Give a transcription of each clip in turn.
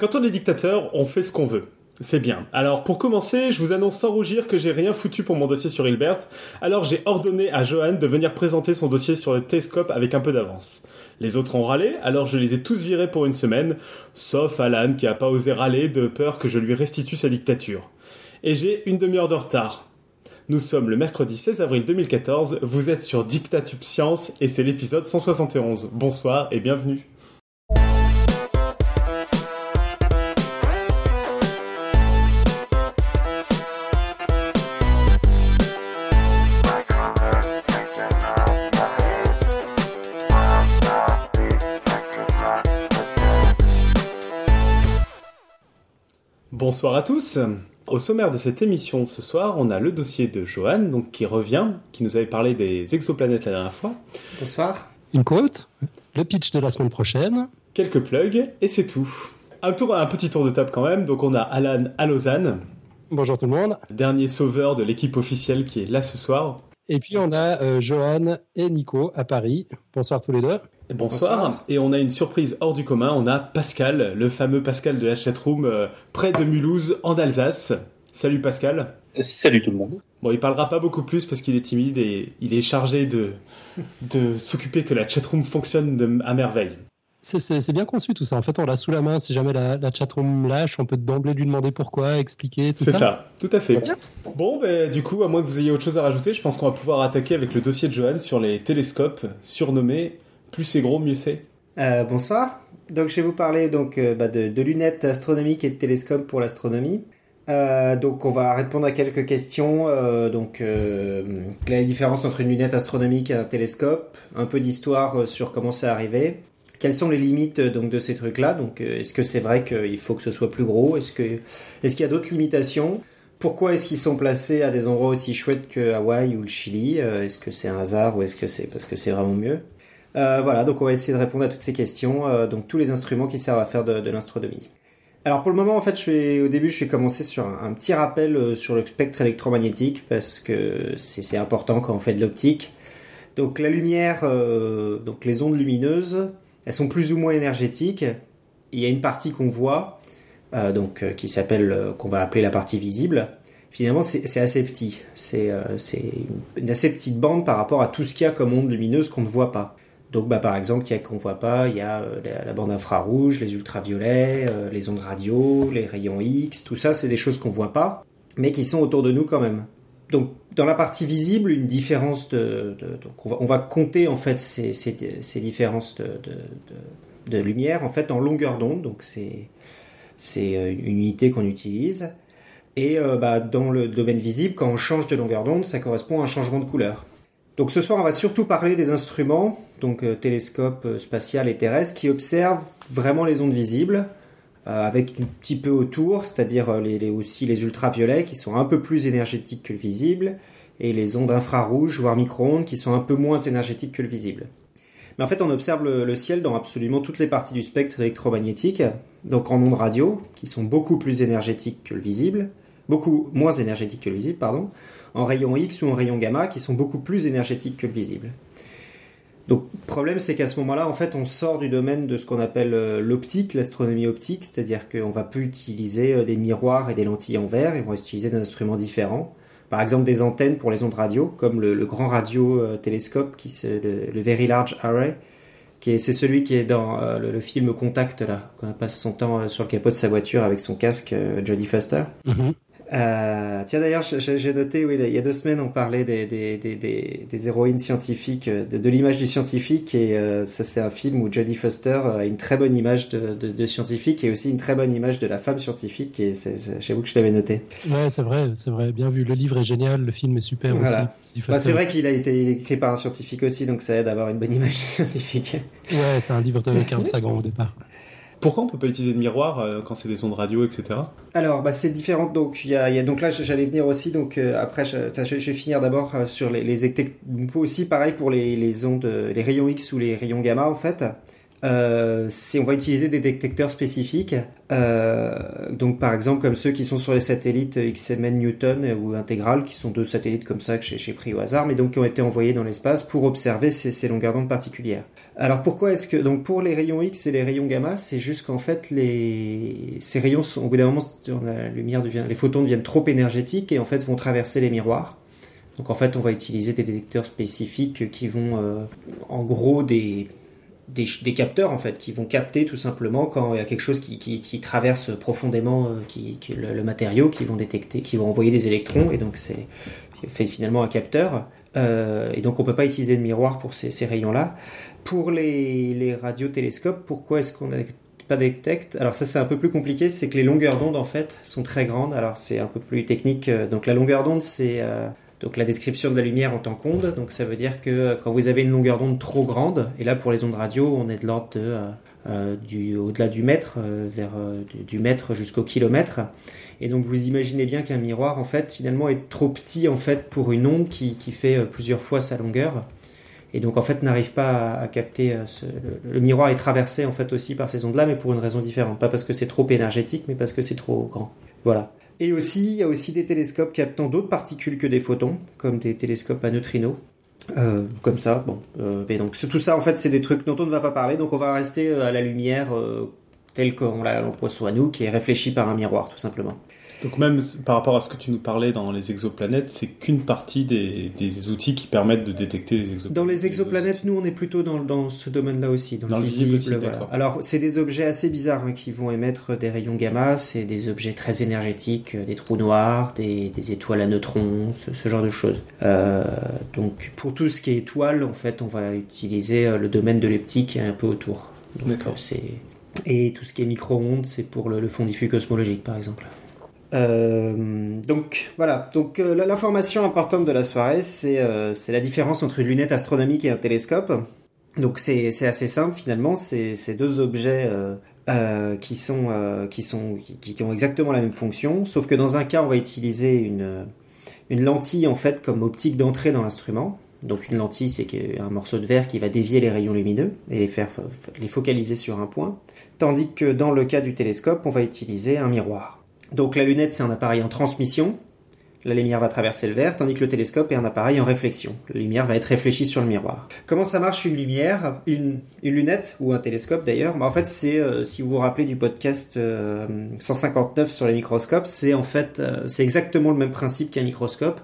Quand on est dictateur, on fait ce qu'on veut. C'est bien. Alors pour commencer, je vous annonce sans rougir que j'ai rien foutu pour mon dossier sur Hilbert, alors j'ai ordonné à Johan de venir présenter son dossier sur le télescope avec un peu d'avance. Les autres ont râlé, alors je les ai tous virés pour une semaine, sauf Alan qui a pas osé râler de peur que je lui restitue sa dictature. Et j'ai une demi-heure de retard. Nous sommes le mercredi 16 avril 2014, vous êtes sur Dictatube Science et c'est l'épisode 171. Bonsoir et bienvenue. Bonsoir à tous. Au sommaire de cette émission ce soir, on a le dossier de Johan, donc qui revient, qui nous avait parlé des exoplanètes la dernière fois. Bonsoir. Une quote, le pitch de la semaine prochaine. Quelques plugs et c'est tout. Un tour, un petit tour de table quand même. Donc on a Alan à Lausanne, Bonjour tout le monde. dernier sauveur de l'équipe officielle qui est là ce soir. Et puis on a euh, Johan et Nico à Paris. Bonsoir tous les deux. Et bonsoir. Bonsoir. Et on a une surprise hors du commun. On a Pascal, le fameux Pascal de la chatroom, euh, près de Mulhouse, en Alsace. Salut Pascal. Salut tout le monde. Bon, il parlera pas beaucoup plus parce qu'il est timide et il est chargé de, de s'occuper que la chatroom fonctionne de- à merveille. C'est- bien conçu tout ça. En fait, on l'a sous la main. Si jamais la, la chatroom lâche, on peut d'emblée lui demander pourquoi, expliquer tout C'est ça. ça, tout à fait. Bon, ben, du coup, à moins que vous ayez autre chose à rajouter, je pense qu'on va pouvoir attaquer avec le dossier de Johan sur les télescopes surnommés Plus c'est gros, mieux c'est. Euh, bonsoir. Donc je vais vous parler donc euh, bah, de, de lunettes astronomiques et de télescopes pour l'astronomie. Euh, donc on va répondre à quelques questions. euh, donc euh, la différence entre une lunette astronomique et un télescope, un peu d'histoire euh, sur comment c'est arrivé. Quelles sont les limites euh, donc de ces trucs-là? Donc euh, est-ce que c'est vrai qu'il faut que ce soit plus gros? Est-ce que est-ce qu'il y a d'autres limitations? Pourquoi est-ce qu'ils sont placés à des endroits aussi chouettes que Hawaï ou le Chili? Euh, Est-ce que c'est un hasard ou est-ce que c'est parce que c'est vraiment mieux? Euh, voilà, donc on va essayer de répondre à toutes ces questions, euh, donc tous les instruments qui servent à faire de, de l'astronomie. Alors pour le moment, en fait, je vais, au début, je vais commencer sur un, petit rappel sur le spectre électromagnétique, parce que c'est c'est important quand on fait de l'optique. Donc la lumière, euh, donc les ondes lumineuses, elles sont plus ou moins énergétiques. Il y a une partie qu'on voit, euh, donc euh, qui s'appelle, euh, qu'on va appeler la partie visible. Finalement, c'est assez petit. C'est une, assez petite bande par rapport à tout ce qu'il y a comme ondes lumineuses qu'on ne voit pas. Donc, bah, par exemple, il y a qu'on voit pas, il y a la, la bande infrarouge, les ultraviolets, les ondes radio, les rayons X, tout ça, c'est des choses qu'on voit pas, mais qui sont autour de nous quand même. Donc, dans la partie visible, une différence de, donc on va, compter en fait ces, ces, ces différences de, de, lumière en fait en longueur d'onde. Donc, c'est c'est euh, une unité qu'on utilise. Et euh, bah, dans le domaine visible, quand on change de longueur d'onde, ça correspond à un changement de couleur. Donc ce soir, on va surtout parler des instruments, donc euh, télescope euh, spatial et terrestre, qui observent vraiment les ondes visibles, avec un petit peu autour, c'est-à-dire euh, aussi les ultraviolets, qui sont un peu plus énergétiques que le visible, et les ondes infrarouges, voire micro-ondes, qui sont un peu moins énergétiques que le visible. Mais en fait, on observe le, ciel dans absolument toutes les parties du spectre électromagnétique, donc en ondes radio, qui sont beaucoup plus énergétiques que le visible, beaucoup moins énergétiques que le visible, pardon, en rayon X ou en rayon gamma qui sont beaucoup plus énergétiques que le visible. Donc, problème, c'est qu'à ce moment-là, en fait, on sort du domaine de ce qu'on appelle euh, l'optique, l'astronomie optique, c'est-à-dire qu'on va plus utiliser euh, des miroirs et des lentilles en verre, et on va utiliser des instruments différents. Par exemple, des antennes pour les ondes radio, comme le, grand radio euh, télescope, qui se, le, Very Large Array, qui est, c'est celui qui est dans le, film Contact, là, quand elle passe son temps sur le capot de sa voiture avec son casque, euh, Jodie Foster. Mhm. Euh, tiens d'ailleurs, j'ai noté, oui, il y a deux semaines, on parlait des, des, des, des, des héroïnes scientifiques, euh, de, de l'image du scientifique, et euh, ça c'est un film où Jodie Foster a une très bonne image de, de, de scientifique et aussi une très bonne image de la femme scientifique, et j'avoue que je l'avais noté. Ouais, c'est vrai, c'est vrai. Bien vu. Le livre est génial, le film est super Voilà. aussi. Bah, c'est vrai qu'il a été écrit par un scientifique aussi, donc ça aide à avoir une bonne image du scientifique. Ouais, c'est un livre de Carl Sagan au départ. Pourquoi on peut pas utiliser de miroir euh, quand c'est des ondes radio, etc. Alors, bah, c'est différent. Donc, il a, donc là, j'allais venir aussi. Donc, euh, après, je, vais finir d'abord euh, sur les, les aussi pareil pour les, les ondes, les rayons X ou les rayons gamma, en fait. euh, on va utiliser des détecteurs spécifiques. Donc par exemple comme ceux qui sont sur les satellites XMN Newton ou Integral, qui sont deux satellites comme ça que j'ai pris au hasard, mais donc qui ont été envoyés dans l'espace pour observer ces, ces longueurs d'onde particulières. Alors pourquoi est-ce que donc pour les rayons X et les rayons gamma, c'est juste qu'en fait les ces rayons sont, au bout d'un moment la lumière devient les photons deviennent trop énergétiques et en fait vont traverser les miroirs. Donc en fait on va utiliser des détecteurs spécifiques qui vont euh, en gros des des, capteurs en fait qui vont capter tout simplement quand il y a quelque chose qui, qui, traverse profondément euh, qui, le, matériau, qui vont détecter, qui vont envoyer des électrons et donc c'est fait finalement un capteur. Euh, et donc on peut pas utiliser de miroir pour ces, ces rayons-là. Pour les, les radiotélescopes, pourquoi est-ce qu'on n'a pas détecte Alors ça c'est un peu plus compliqué, c'est que les longueurs d'onde en fait sont très grandes. Alors c'est un peu plus technique. Euh, donc la longueur d'onde c'est donc la description de la lumière en tant qu'onde, donc ça veut dire que euh, quand vous avez une longueur d'onde trop grande, et là pour les ondes radio, on est de l'ordre de euh, euh, au-delà du mètre, vers du, mètre jusqu'au kilomètre. Et donc vous imaginez bien qu'un miroir en fait finalement est trop petit en fait pour une onde qui fait plusieurs fois sa longueur. Et donc en fait n'arrive pas à, capter ce, le, miroir est traversé en fait aussi par ces ondes là mais pour une raison différente, pas parce que c'est trop énergétique mais parce que c'est trop grand. Voilà. Et aussi, il y a aussi des télescopes captant d'autres particules que des photons, comme des télescopes à neutrinos. Euh, comme ça, bon. Euh, mais donc tout ça, en fait, c'est des trucs dont on ne va pas parler. Donc on va rester euh, à la lumière telle qu'on l'emploie soit nous, qui est réfléchie par un miroir, tout simplement. Donc même par rapport à ce que tu nous parlais dans les exoplanètes, c'est qu'une partie des, des, outils qui permettent de détecter les exoplanètes. Dans les exoplanètes, nous, on est plutôt dans, dans ce domaine-là aussi, dans, le visible. voilà. Alors, c'est des objets assez bizarres hein, qui vont émettre des rayons gamma. C'est des objets très énergétiques, euh, des trous noirs, des, des étoiles à neutrons, ce, genre de choses. Euh, donc, pour tout ce qui est étoile, en fait, on va utiliser euh, le domaine de l'optique un peu autour. D'accord. Et tout ce qui est micro-ondes, c'est pour le, le fond diffus cosmologique, par exemple. Euh, donc voilà, donc euh, l'information importante de la soirée, euh, c'est la différence entre une lunette astronomique et un télescope. Donc c'est assez simple finalement, c'est deux objets qui ont exactement la même fonction, sauf que dans un cas on va utiliser une une lentille en fait comme optique d'entrée dans l'instrument. Donc une lentille c'est un morceau de verre qui va dévier les rayons lumineux et les faire les focaliser sur un point, tandis que dans le cas du télescope on va utiliser un miroir. Donc la lunette, c'est un appareil en transmission. La lumière va traverser le verre, tandis que le télescope est un appareil en réflexion. La lumière va être réfléchie sur le miroir. Comment ça marche une lumière, une, lunette ou un télescope d'ailleurs? Bah, En fait, c'est euh, si vous vous rappelez du podcast 159 euh, sur les microscopes, c'est en fait euh, c'est exactement le même principe qu'un microscope,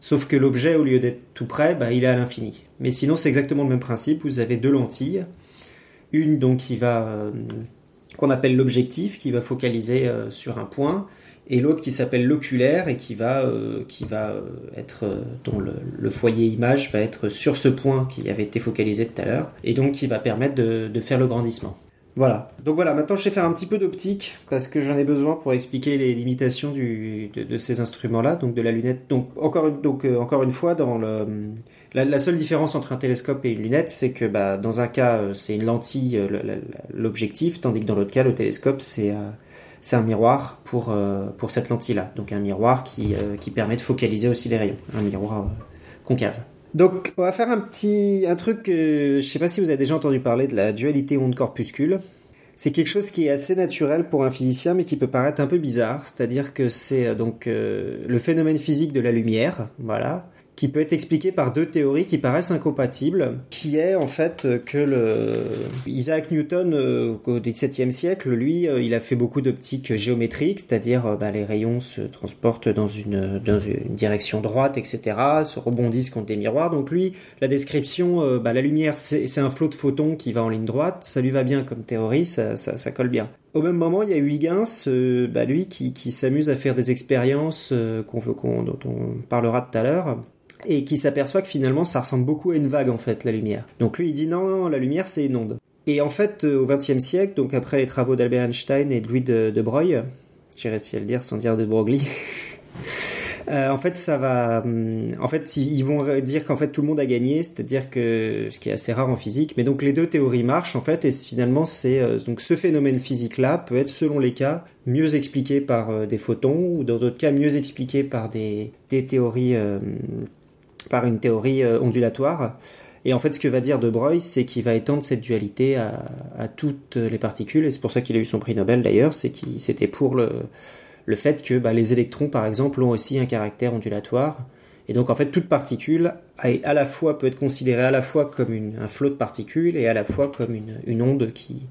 sauf que l'objet au lieu d'être tout près, bah, il est à l'infini. Mais sinon, c'est exactement le même principe. Vous avez deux lentilles, une donc qui va qu'on appelle l'objectif, qui va focaliser euh, sur un point, et l'autre qui s'appelle l'oculaire et qui va, euh, qui va euh, être, dont le, foyer image va être sur ce point qui avait été focalisé tout à l'heure, et donc qui va permettre de, faire le grandissement. Voilà. Donc voilà, maintenant je vais faire un petit peu d'optique parce que j'en ai besoin pour expliquer les limitations de, ces instruments-là, donc de la lunette. Donc encore, donc, encore une fois, dans le, la, seule différence entre un télescope et une lunette, c'est que bah, dans un cas, euh, c'est une lentille, euh, l'objectif, tandis que dans l'autre cas, le télescope, c'est euh, un miroir pour, pour cette lentille-là. Donc un miroir qui, qui permet de focaliser aussi les rayons. Un miroir concave. Donc on va faire un petit un truc, je sais pas si vous avez déjà entendu parler de la dualité onde-corpuscule. C'est quelque chose qui est assez naturel pour un physicien, mais qui peut paraître un peu bizarre. C'est-à-dire que c'est donc le phénomène physique de la lumière, voilà, qui peut être expliqué par deux théories qui paraissent incompatibles, qui est en fait que Isaac Newton euh, au XVIIe siècle, lui, euh, il a fait beaucoup d'optique géométrique, c'est-à-dire euh, bah, les rayons se transportent dans une, direction droite, etc., se rebondissent contre des miroirs. Donc lui, la description, bah, la lumière, c'est un flot de photons qui va en ligne droite, ça lui va bien comme théorie, ça, colle bien. Au même moment, il y a Huygens, bah, lui, qui, s'amuse à faire des expériences dont on parlera tout à l'heure, et qui s'aperçoit que finalement ça ressemble beaucoup à une vague en fait, la lumière. Donc lui il dit non, la lumière c'est une onde. Et en fait euh, au XXe siècle, donc après les travaux d'Albert Einstein et de Louis de, Broglie, j'ai réussi à le dire sans dire de Broglie, euh, en fait ça va, hum, en fait ils vont dire qu'en fait tout le monde a gagné, c'est-à-dire que ce qui est assez rare en physique, mais donc les deux théories marchent en fait et finalement c'est euh, donc ce phénomène physique là peut être selon les cas mieux expliqué par des photons ou dans d'autres cas mieux expliqué par des, des théories par une théorie euh, ondulatoire. Et en fait, ce que va dire De Broglie, c'est qu'il va étendre cette dualité à, toutes les particules, et c'est pour ça qu'il a eu son prix Nobel d'ailleurs, c'est qu'il c'était pour le, le fait que bah, les électrons, par exemple, ont aussi un caractère ondulatoire. Et donc, en fait, toute particule à la fois peut être considérée à la fois comme un flot de particules et à la fois comme une, une onde qui,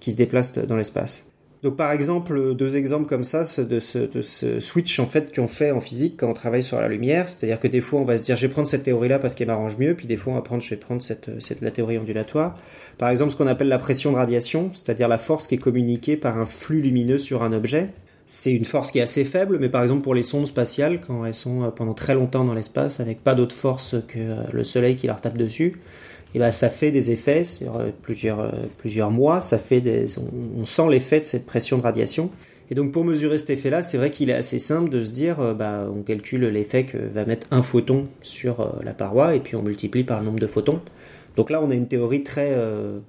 qui se déplace dans l'espace. Donc par exemple, deux exemples comme ça de ce, switch en fait qu'on fait en physique quand on travaille sur la lumière, c'est-à-dire que des fois on va se dire je vais prendre cette théorie-là parce qu'elle m'arrange mieux, puis des fois on va prendre je vais prendre cette, cette la théorie ondulatoire. Par exemple, ce qu'on appelle la pression de radiation, c'est-à-dire la force qui est communiquée par un flux lumineux sur un objet. C'est une force qui est assez faible, mais par exemple pour les sondes spatiales, quand elles sont pendant très longtemps dans l'espace avec pas d'autre force que le soleil qui leur tape dessus, et ben ça fait des effets sur euh, plusieurs, euh, plusieurs mois, ça fait des, on, sent l'effet de cette pression de radiation. Et donc pour mesurer cet effet-là, c'est vrai qu'il est assez simple de se dire, euh, bah, on calcule l'effet que va mettre un photon sur la paroi et puis on multiplie par le nombre de photons. Donc là, on a une théorie très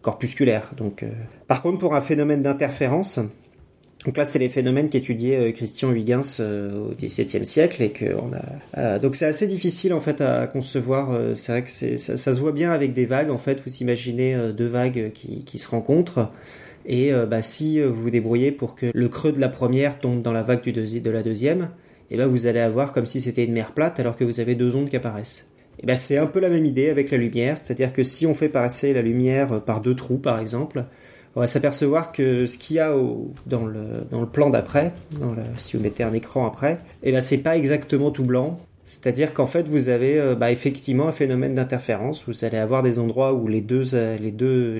corpusculaire. Donc, par contre, pour un phénomène d'interférence, donc là, c'est les phénomènes qu'étudiait euh, Christian Huygens euh, au XVIIe siècle et que on a. Euh, donc c'est assez difficile en fait à concevoir. c'est vrai que ça, se voit bien avec des vagues. En fait, vous imaginez deux vagues qui, qui se rencontrent. Et bah, si vous vous débrouillez pour que le creux de la première tombe dans la vague du de la deuxième, et eh ben vous allez avoir comme si c'était une mer plate alors que vous avez deux ondes qui apparaissent. Et ben c'est un peu la même idée avec la lumière, c'est-à-dire que si on fait passer la lumière par deux trous par exemple, on va s'apercevoir que ce qu'il y a dans, le, plan d'après, si vous mettez un écran après, eh ben c'est pas exactement tout blanc. C'est-à-dire qu'en fait, vous avez euh, bah, effectivement un phénomène d'interférence. Vous allez avoir des endroits où les deux, euh, les deux,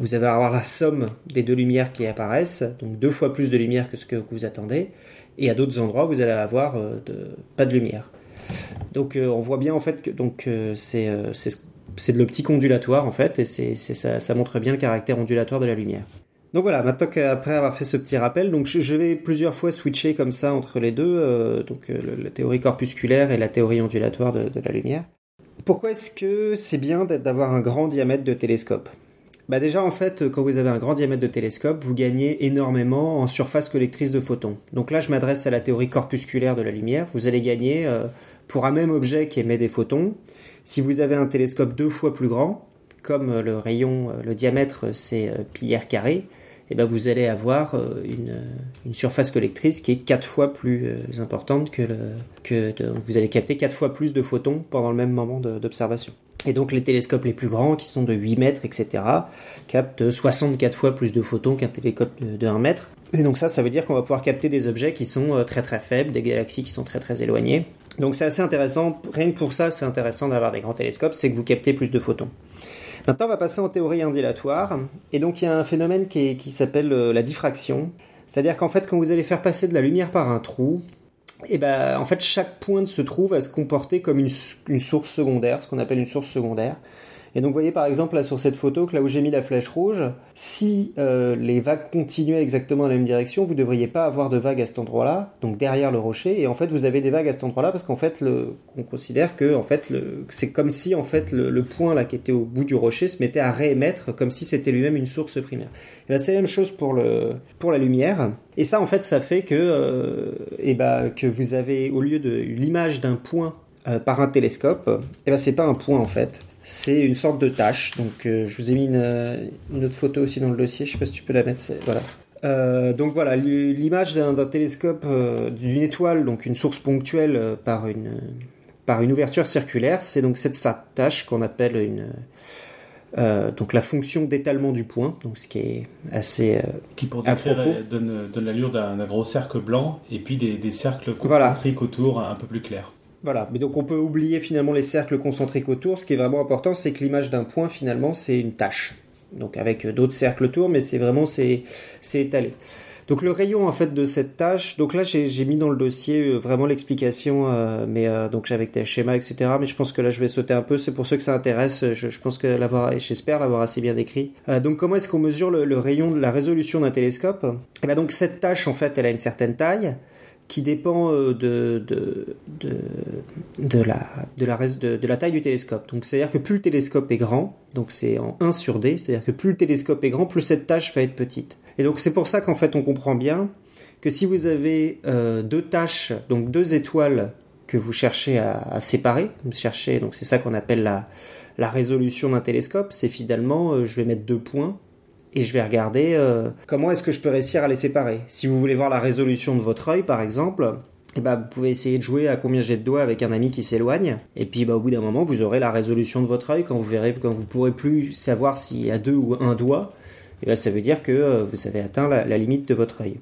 vous allez avoir la somme des deux lumières qui apparaissent, donc deux fois plus de lumière que ce que vous attendez. Et à d'autres endroits, vous allez avoir euh, pas de lumière. Donc on voit bien en fait que donc c'est c'est de l'optique ondulatoire en fait, et c'est, ça, montre bien le caractère ondulatoire de la lumière. Donc voilà, maintenant qu'après avoir fait ce petit rappel, donc je, vais plusieurs fois switcher comme ça entre les deux, euh, donc euh, la théorie corpusculaire et la théorie ondulatoire de, de la lumière. Pourquoi est-ce que c'est bien d'avoir un grand diamètre de télescope? Bah déjà en fait quand vous avez un grand diamètre de télescope vous gagnez énormément en surface collectrice de photons. Donc là je m'adresse à la théorie corpusculaire de la lumière. Vous allez gagner euh, pour un même objet qui émet des photons, si vous avez un télescope deux fois plus grand, comme le rayon, euh, le diamètre c'est euh, pi r carré, eh ben vous allez avoir euh, une, surface collectrice qui est quatre fois plus importante que le vous allez capter quatre fois plus de photons pendant le même moment d'observation. Et donc les télescopes les plus grands, qui sont de 8 mètres, etc., captent 64 fois plus de photons qu'un télescope de 1 mètre. Et donc ça, ça veut dire qu'on va pouvoir capter des objets qui sont très très faibles, des galaxies qui sont très très éloignées. Donc c'est assez intéressant, rien que pour ça c'est intéressant d'avoir des grands télescopes, c'est que vous captez plus de photons. Maintenant on va passer en théorie ondulatoire, et donc il y a un phénomène qui, s'appelle euh, la diffraction, c'est-à-dire qu'en fait quand vous allez faire passer de la lumière par un trou, et eh ben en fait chaque point de ce trou va se comporter comme une source secondaire, ce qu'on appelle une source secondaire. Et donc vous voyez par exemple là sur cette photo que là où j'ai mis la flèche rouge, si euh, les vagues continuaient exactement dans la même direction, vous ne devriez pas avoir de vagues à cet endroit-là, donc derrière le rocher, et en fait vous avez des vagues à cet endroit-là parce qu'en fait on considère que en fait c'est comme si en fait le, point là qui était au bout du rocher se mettait à réémettre comme si c'était lui-même une source primaire. Ben, c'est la même chose pour le pour la lumière. Et ça en fait ça fait que euh, et ben, que vous avez au lieu de l'image d'un point euh, par un télescope, et ben c'est pas un point en fait c'est une sorte de tâche. Donc, euh, je vous ai mis une, autre photo aussi dans le dossier. Je sais pas si tu peux la mettre. Voilà. Euh, donc voilà, l'image d'un télescope, euh, d'une étoile, donc une source ponctuelle par une par une ouverture circulaire, c'est donc cette tâche qu'on appelle une donc la fonction d'étalement du point, donc ce qui est assez qui pour décrire donne, donne l'allure d'un gros cercle blanc et puis des, des cercles concentriques autour un peu plus clairs. Voilà, mais donc on peut oublier finalement les cercles concentriques autour. Ce qui est vraiment important, c'est que l'image d'un point finalement c'est une tâche. Donc avec d'autres cercles autour, mais c'est vraiment c'est étalé. Donc le rayon en fait de cette tâche, donc là j'ai mis dans le dossier euh, vraiment l'explication, euh, mais euh, donc avec des schémas etc. Mais je pense que là je vais sauter un peu. C'est pour ceux que ça intéresse. Je, pense que l'avoir, j'espère l'avoir assez bien décrit. donc comment est-ce qu'on mesure le, rayon de la résolution d'un télescope? Et eh bien donc cette tâche en fait elle a une certaine taille qui dépend euh, de, de, de, la, de, la, taille du télescope. Donc c'est-à-dire que plus le télescope est grand, donc c'est en 1 sur d, c'est-à-dire que plus le télescope est grand, plus cette tâche va être petite. Et donc c'est pour ça qu'en fait on comprend bien que si vous avez euh, deux tâches, donc deux étoiles que vous cherchez à, séparer. Vous cherchez, donc c'est ça qu'on appelle la, la résolution d'un télescope. C'est finalement, je vais mettre deux points et je vais regarder comment est-ce que je peux réussir à les séparer. Si vous voulez voir la résolution de votre œil, par exemple, eh bah, vous pouvez essayer de jouer à combien j'ai de doigts avec un ami qui s'éloigne. Et puis bah, au bout d'un moment, vous aurez la résolution de votre œil quand vous verrez, quand vous pourrez plus savoir s'il y a deux ou un doigt. Et là, ça veut dire que euh, vous avez atteint la, limite de votre œil.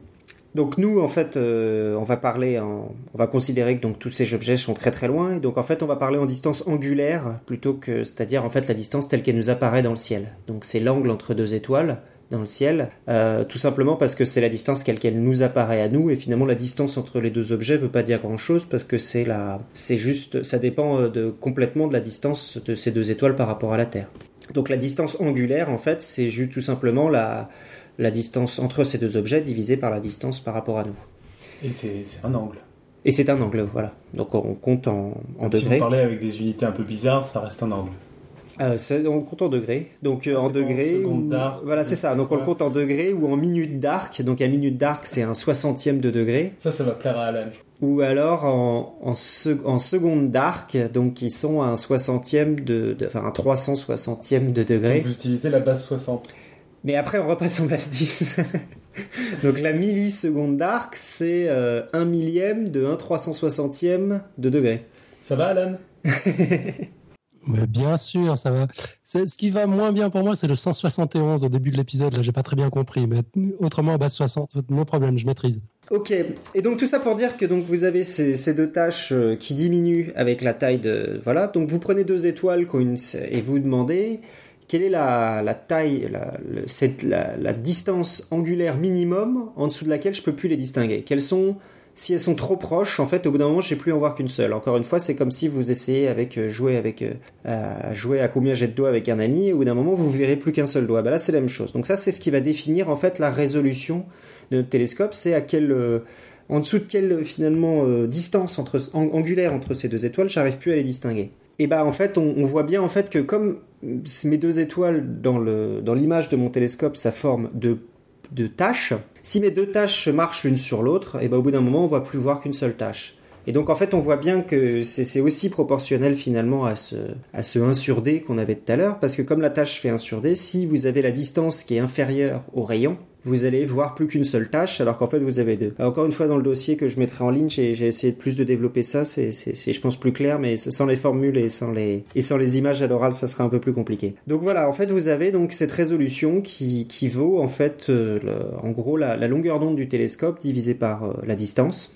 Donc nous, en fait, euh, on va parler, on va considérer que donc tous ces objets sont très très loin, et donc en fait, on va parler en distance angulaire plutôt que, c'est-à-dire en fait la distance telle qu'elle nous apparaît dans le ciel. Donc c'est l'angle entre deux étoiles dans le ciel, euh, tout simplement parce que c'est la distance qu'elle nous apparaît à nous, et finalement la distance entre les deux objets veut pas dire grand-chose parce que c'est la, c'est juste, ça dépend euh, de, complètement de la distance de ces deux étoiles par rapport à la Terre. Donc la distance angulaire, en fait, c'est juste tout simplement la, la distance entre ces deux objets divisée par la distance par rapport à nous. Et c'est un angle. Et c'est un angle, voilà. Donc on compte en, en degrés. Si vous parlez avec des unités un peu bizarres, ça reste un angle. Euh, on compte en degrés. Donc euh, en degrés. voilà, c'est ça. Donc on le compte en degrés ou en minutes d'arc. Donc un minute d'arc, c'est un soixantième de degré. Ça, ça va plaire à Alan. Ou alors en, en, seconde d'arc, donc qui sont à un soixantième de, enfin un 360e de degré. vous utilisez la base 60. Mais après, on repasse en base 10. donc la milliseconde d'arc, c'est euh, un millième de 1 360e de degré. Ça va, Alan? Mais bien sûr, ça va. Ce qui va moins bien pour moi, c'est le 171 au début de l'épisode. Là, j'ai pas très bien compris, mais autrement, à base 60, non problème, je maîtrise. Ok. Et donc tout ça pour dire que donc vous avez ces, deux tâches euh, qui diminuent avec la taille de voilà. Donc vous prenez deux étoiles et vous demandez quelle est la, taille, la, la, la, distance angulaire minimum en dessous de laquelle je peux plus les distinguer? Quelles sont si elles sont trop proches, en fait, au bout d'un moment, je sais plus en voir qu'une seule. Encore une fois, c'est comme si vous essayez avec euh, jouer avec euh, jouer à combien j'ai de doigts avec un ami, au bout d'un moment, vous verrez plus qu'un seul doigt. Bah là, c'est la même chose. Donc ça, c'est ce qui va définir en fait la résolution de notre télescope. C'est à quel euh, en dessous de quelle finalement distance entre, angulaire entre ces deux étoiles, j'arrive plus à les distinguer. Et bah en fait, on, voit bien en fait que comme mes deux étoiles dans le dans l'image de mon télescope, ça forme de de tâches. Si mes deux tâches marchent l'une sur l'autre, et ben au bout d'un moment, on voit plus voir qu'une seule tâche. Et donc en fait, on voit bien que c'est aussi proportionnel finalement à ce, à ce 1 sur D qu'on avait tout à l'heure, parce que comme la tâche fait 1 sur D, si vous avez la distance qui est inférieure au rayon, vous allez voir plus qu'une seule tâche, alors qu'en fait vous avez deux. encore une fois, dans le dossier que je mettrai en ligne, j'ai essayé plus de développer ça, c'est je pense plus clair, mais sans les formules et sans les, et sans les images à l'oral, ça sera un peu plus compliqué. Donc voilà, en fait vous avez donc cette résolution qui, qui vaut en fait, euh, en gros, la, longueur d'onde du télescope divisée par euh, la distance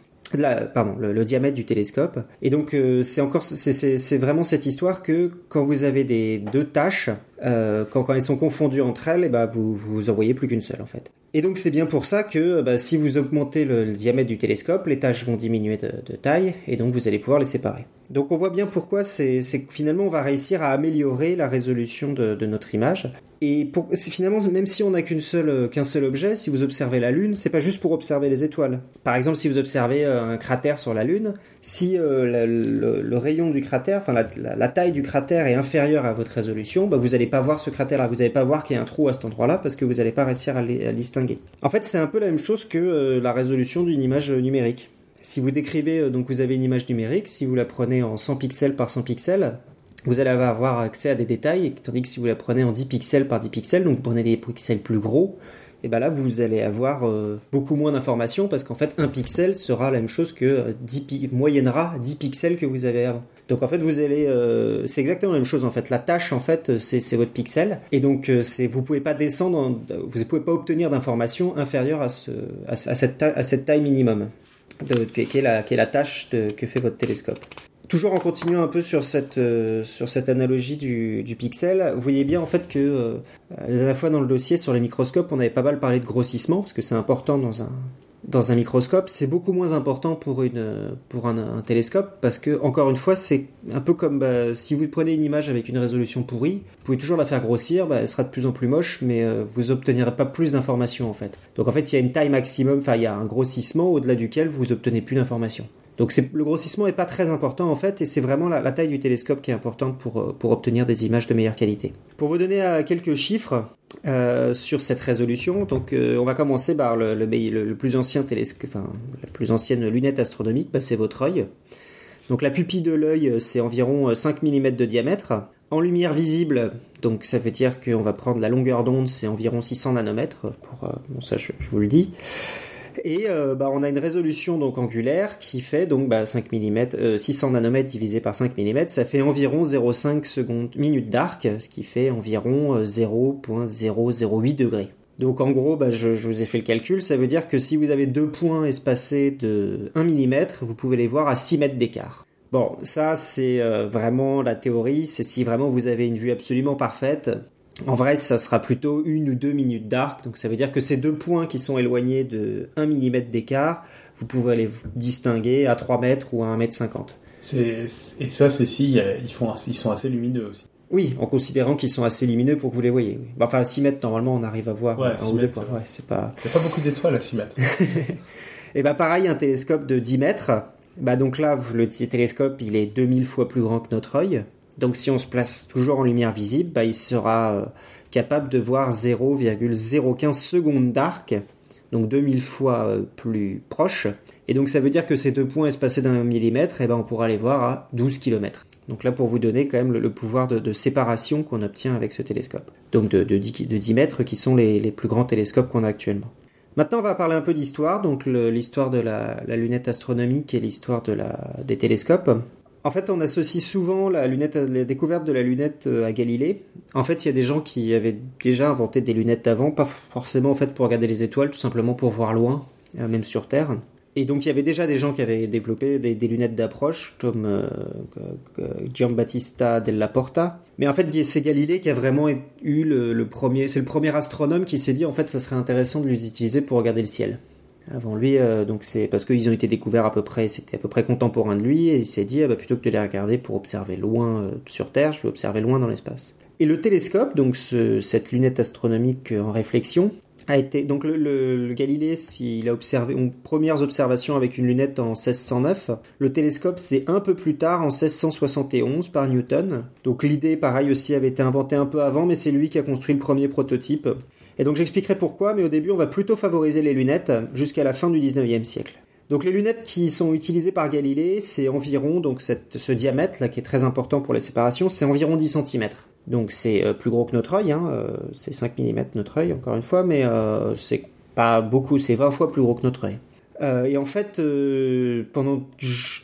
pardon, le, diamètre du télescope. Et donc euh, c'est encore, c'est vraiment cette histoire que quand vous avez des deux tâches, euh, quand, quand elles sont confondues entre elles, et eh ben vous vous voyez plus qu'une seule en fait. Et donc c'est bien pour ça que bah, si vous augmentez le, diamètre du télescope, les tâches vont diminuer de, taille et donc vous allez pouvoir les séparer. Donc on voit bien pourquoi c'est que finalement on va réussir à améliorer la résolution de, notre image. Et pour, finalement, même si on n'a euh, qu'un seul objet, si vous observez la Lune, c'est pas juste pour observer les étoiles. Par exemple, si vous observez euh, un cratère sur la Lune, si euh, le, rayon du cratère, enfin la, taille du cratère est inférieure à votre résolution, bah, vous n'allez pas voir ce cratère-là, vous n'allez pas voir qu'il y a un trou à cet endroit-là parce que vous n'allez pas réussir à, le distinguer. En fait, c'est un peu la même chose que la résolution d'une image numérique. Si vous décrivez, donc vous avez une image numérique, si vous la prenez en 100 pixels par 100 pixels, vous allez avoir accès à des détails, tandis que si vous la prenez en 10 pixels par 10 pixels, donc vous prenez des pixels plus gros, et bien là vous allez avoir euh, beaucoup moins d'informations parce qu'en fait un pixel sera la même chose que 10 euh, moyennera 10 pixels que vous avez avant. Donc en fait vous allez euh, c'est exactement la même chose en fait la tâche en fait c'est votre pixel et donc c'est vous pouvez pas descendre vous pouvez pas obtenir d'informations inférieures à, ce, à, cette, à cette taille minimum de, qui, est la, qui est la tâche que fait votre télescope. Toujours en continuant un peu sur cette, euh, sur cette analogie du, du, pixel, vous voyez bien en fait que euh, la dernière fois dans le dossier sur les microscopes, on avait pas mal parlé de grossissement, parce que c'est important dans un, dans un microscope. C'est beaucoup moins important pour, une, pour un, télescope, parce que, encore une fois, c'est un peu comme bah, si vous prenez une image avec une résolution pourrie, vous pouvez toujours la faire grossir, bah, elle sera de plus en plus moche, mais euh, vous obtenirez pas plus d'informations en fait. Donc en fait, il y a une taille maximum, enfin il y a un grossissement au-delà duquel vous obtenez plus d'informations. Donc le grossissement n'est pas très important en fait, et c'est vraiment la, taille du télescope qui est importante pour, euh, pour obtenir des images de meilleure qualité. Pour vous donner euh, quelques chiffres euh, sur cette résolution, donc on va commencer par le, plus ancien télescope, enfin la plus ancienne lunette astronomique, bah, c'est votre œil. Donc la pupille de l'œil, c'est environ 5 mm de diamètre. En lumière visible, donc ça veut dire qu'on va prendre la longueur d'onde, c'est environ 600 nanomètres, pour, bon ça je, vous le dis. Et bah, on a une résolution donc angulaire qui fait donc bah, 5 mm, 600 nanomètres divisé par 5 mm, ça fait environ 0,5 secondes minutes d'arc, ce qui fait environ 0,008 degrés. Donc en gros, bah, je, vous ai fait le calcul, ça veut dire que si vous avez deux points espacés de 1 mm, vous pouvez les voir à 6 mètres d'écart. Bon, ça c'est euh, vraiment la théorie, c'est si vraiment vous avez une vue absolument parfaite. En vrai, ça sera plutôt une ou deux minutes d'arc, donc ça veut dire que ces deux points qui sont éloignés de 1 mm d'écart, vous pouvez les distinguer à 3 mètres ou à 1 mètre 50. Et ça, c'est si ils, font, ils sont assez lumineux aussi. Oui, en considérant qu'ils sont assez lumineux pour que vous les voyez. Enfin, à 6 mètres, normalement, on arrive à voir ouais, un ou deux points. Ouais, c'est pas... Il n'y a pas beaucoup d'étoiles à 6 mètres. Et bah pareil, un télescope de 10 mètres. Bah donc là, le télescope, il est 2000 fois plus grand que notre œil. Donc si on se place toujours en lumière visible, bah, il sera euh, capable de voir 0,015 secondes d'arc, donc 2000 fois euh, plus proche. Et donc ça veut dire que ces deux points espacés d'un millimètre, eh ben, on pourra les voir à 12 km. Donc là, pour vous donner quand même le, pouvoir de, séparation qu'on obtient avec ce télescope. Donc de, 10, mètres, qui sont les, plus grands télescopes qu'on a actuellement. Maintenant, on va parler un peu d'histoire, donc l'histoire de la, lunette astronomique et l'histoire de des télescopes. En fait, on associe souvent la, lunette, la découverte de la lunette euh, à Galilée. En fait, il y a des gens qui avaient déjà inventé des lunettes avant, pas forcément en fait pour regarder les étoiles, tout simplement pour voir loin, euh, même sur Terre. Et donc il y avait déjà des gens qui avaient développé des, lunettes d'approche, comme euh, Giambattista della Porta. Mais en fait, c'est Galilée qui a vraiment eu le, premier, c'est le premier astronome qui s'est dit en fait ça serait intéressant de les utiliser pour regarder le ciel. Avant lui, euh, donc c'est parce qu'ils ont été découverts à peu près, c'était à peu près contemporain de lui, et il s'est dit ah bah, plutôt que de les regarder pour observer loin euh, sur Terre, je vais observer loin dans l'espace. Et le télescope, donc cette lunette astronomique en réflexion, a été donc le, Galilée, il a observé une premières observations avec une lunette en 1609. Le télescope, c'est un peu plus tard, en 1671, par Newton. Donc l'idée, pareil aussi, avait été inventée un peu avant, mais c'est lui qui a construit le premier prototype. Et donc j'expliquerai pourquoi, mais au début, on va plutôt favoriser les lunettes jusqu'à la fin du 19e siècle. Donc les lunettes qui sont utilisées par Galilée, c'est environ, donc ce diamètre là qui est très important pour les séparations, c'est environ 10 cm. Donc c'est euh, plus gros que notre œil, hein, euh, c'est 5 mm notre œil encore une fois, mais euh, c'est pas beaucoup, c'est 20 fois plus gros que notre œil. Et en fait, pendant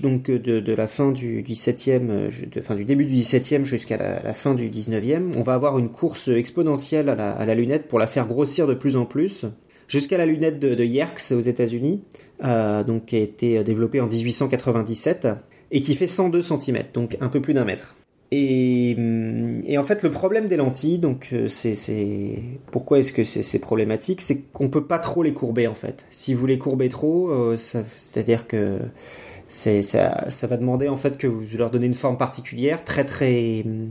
donc de, la fin du 17e, fin, du début du 17e jusqu'à la, fin du 19e, on va avoir une course exponentielle à la, lunette pour la faire grossir de plus en plus, jusqu'à la lunette de, Yerkes aux États-Unis, qui a été développée en 1897 et qui fait 102 cm, donc un peu plus d'un mètre. Hum, et, en fait, le problème des lentilles, donc euh, c'est pourquoi est-ce que c'est problématique, c'est qu'on peut pas trop les courber en fait. Si vous les courbez trop, euh, c'est-à-dire que ça, va demander en fait que vous leur donnez une forme particulière, très très hum,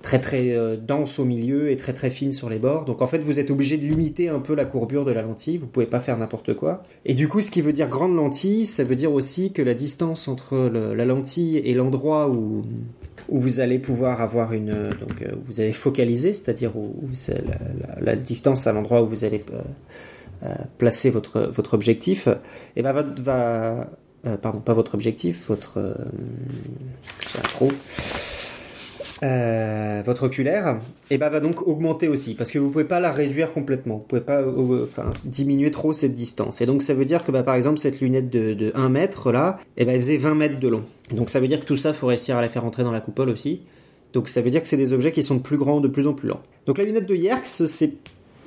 très très euh, dense au milieu et très très fine sur les bords. Donc en fait, vous êtes obligé de limiter un peu la courbure de la lentille. Vous pouvez pas faire n'importe quoi. Et du coup, ce qui veut dire grande lentille, ça veut dire aussi que la distance entre la lentille et l'endroit où où vous allez pouvoir avoir une donc euh, vous allez focaliser, c'est-à-dire où, la, distance à l'endroit où vous allez euh, placer votre votre objectif, et ben va, va pardon pas votre objectif, votre j'ai un trou euh, votre oculaire, et ben va donc augmenter aussi, parce que vous pouvez pas la réduire complètement, vous pouvez pas euh, enfin, diminuer trop cette distance. Et donc ça veut dire que bah, par exemple cette lunette de, 1 mètre là, et ben elle faisait 20 mètres de long. Donc ça veut dire que tout ça, faut réussir à la faire entrer dans la coupole aussi. Donc ça veut dire que c'est des objets qui sont de plus grands, de plus en plus lents. Donc la lunette de Yerkes, c'est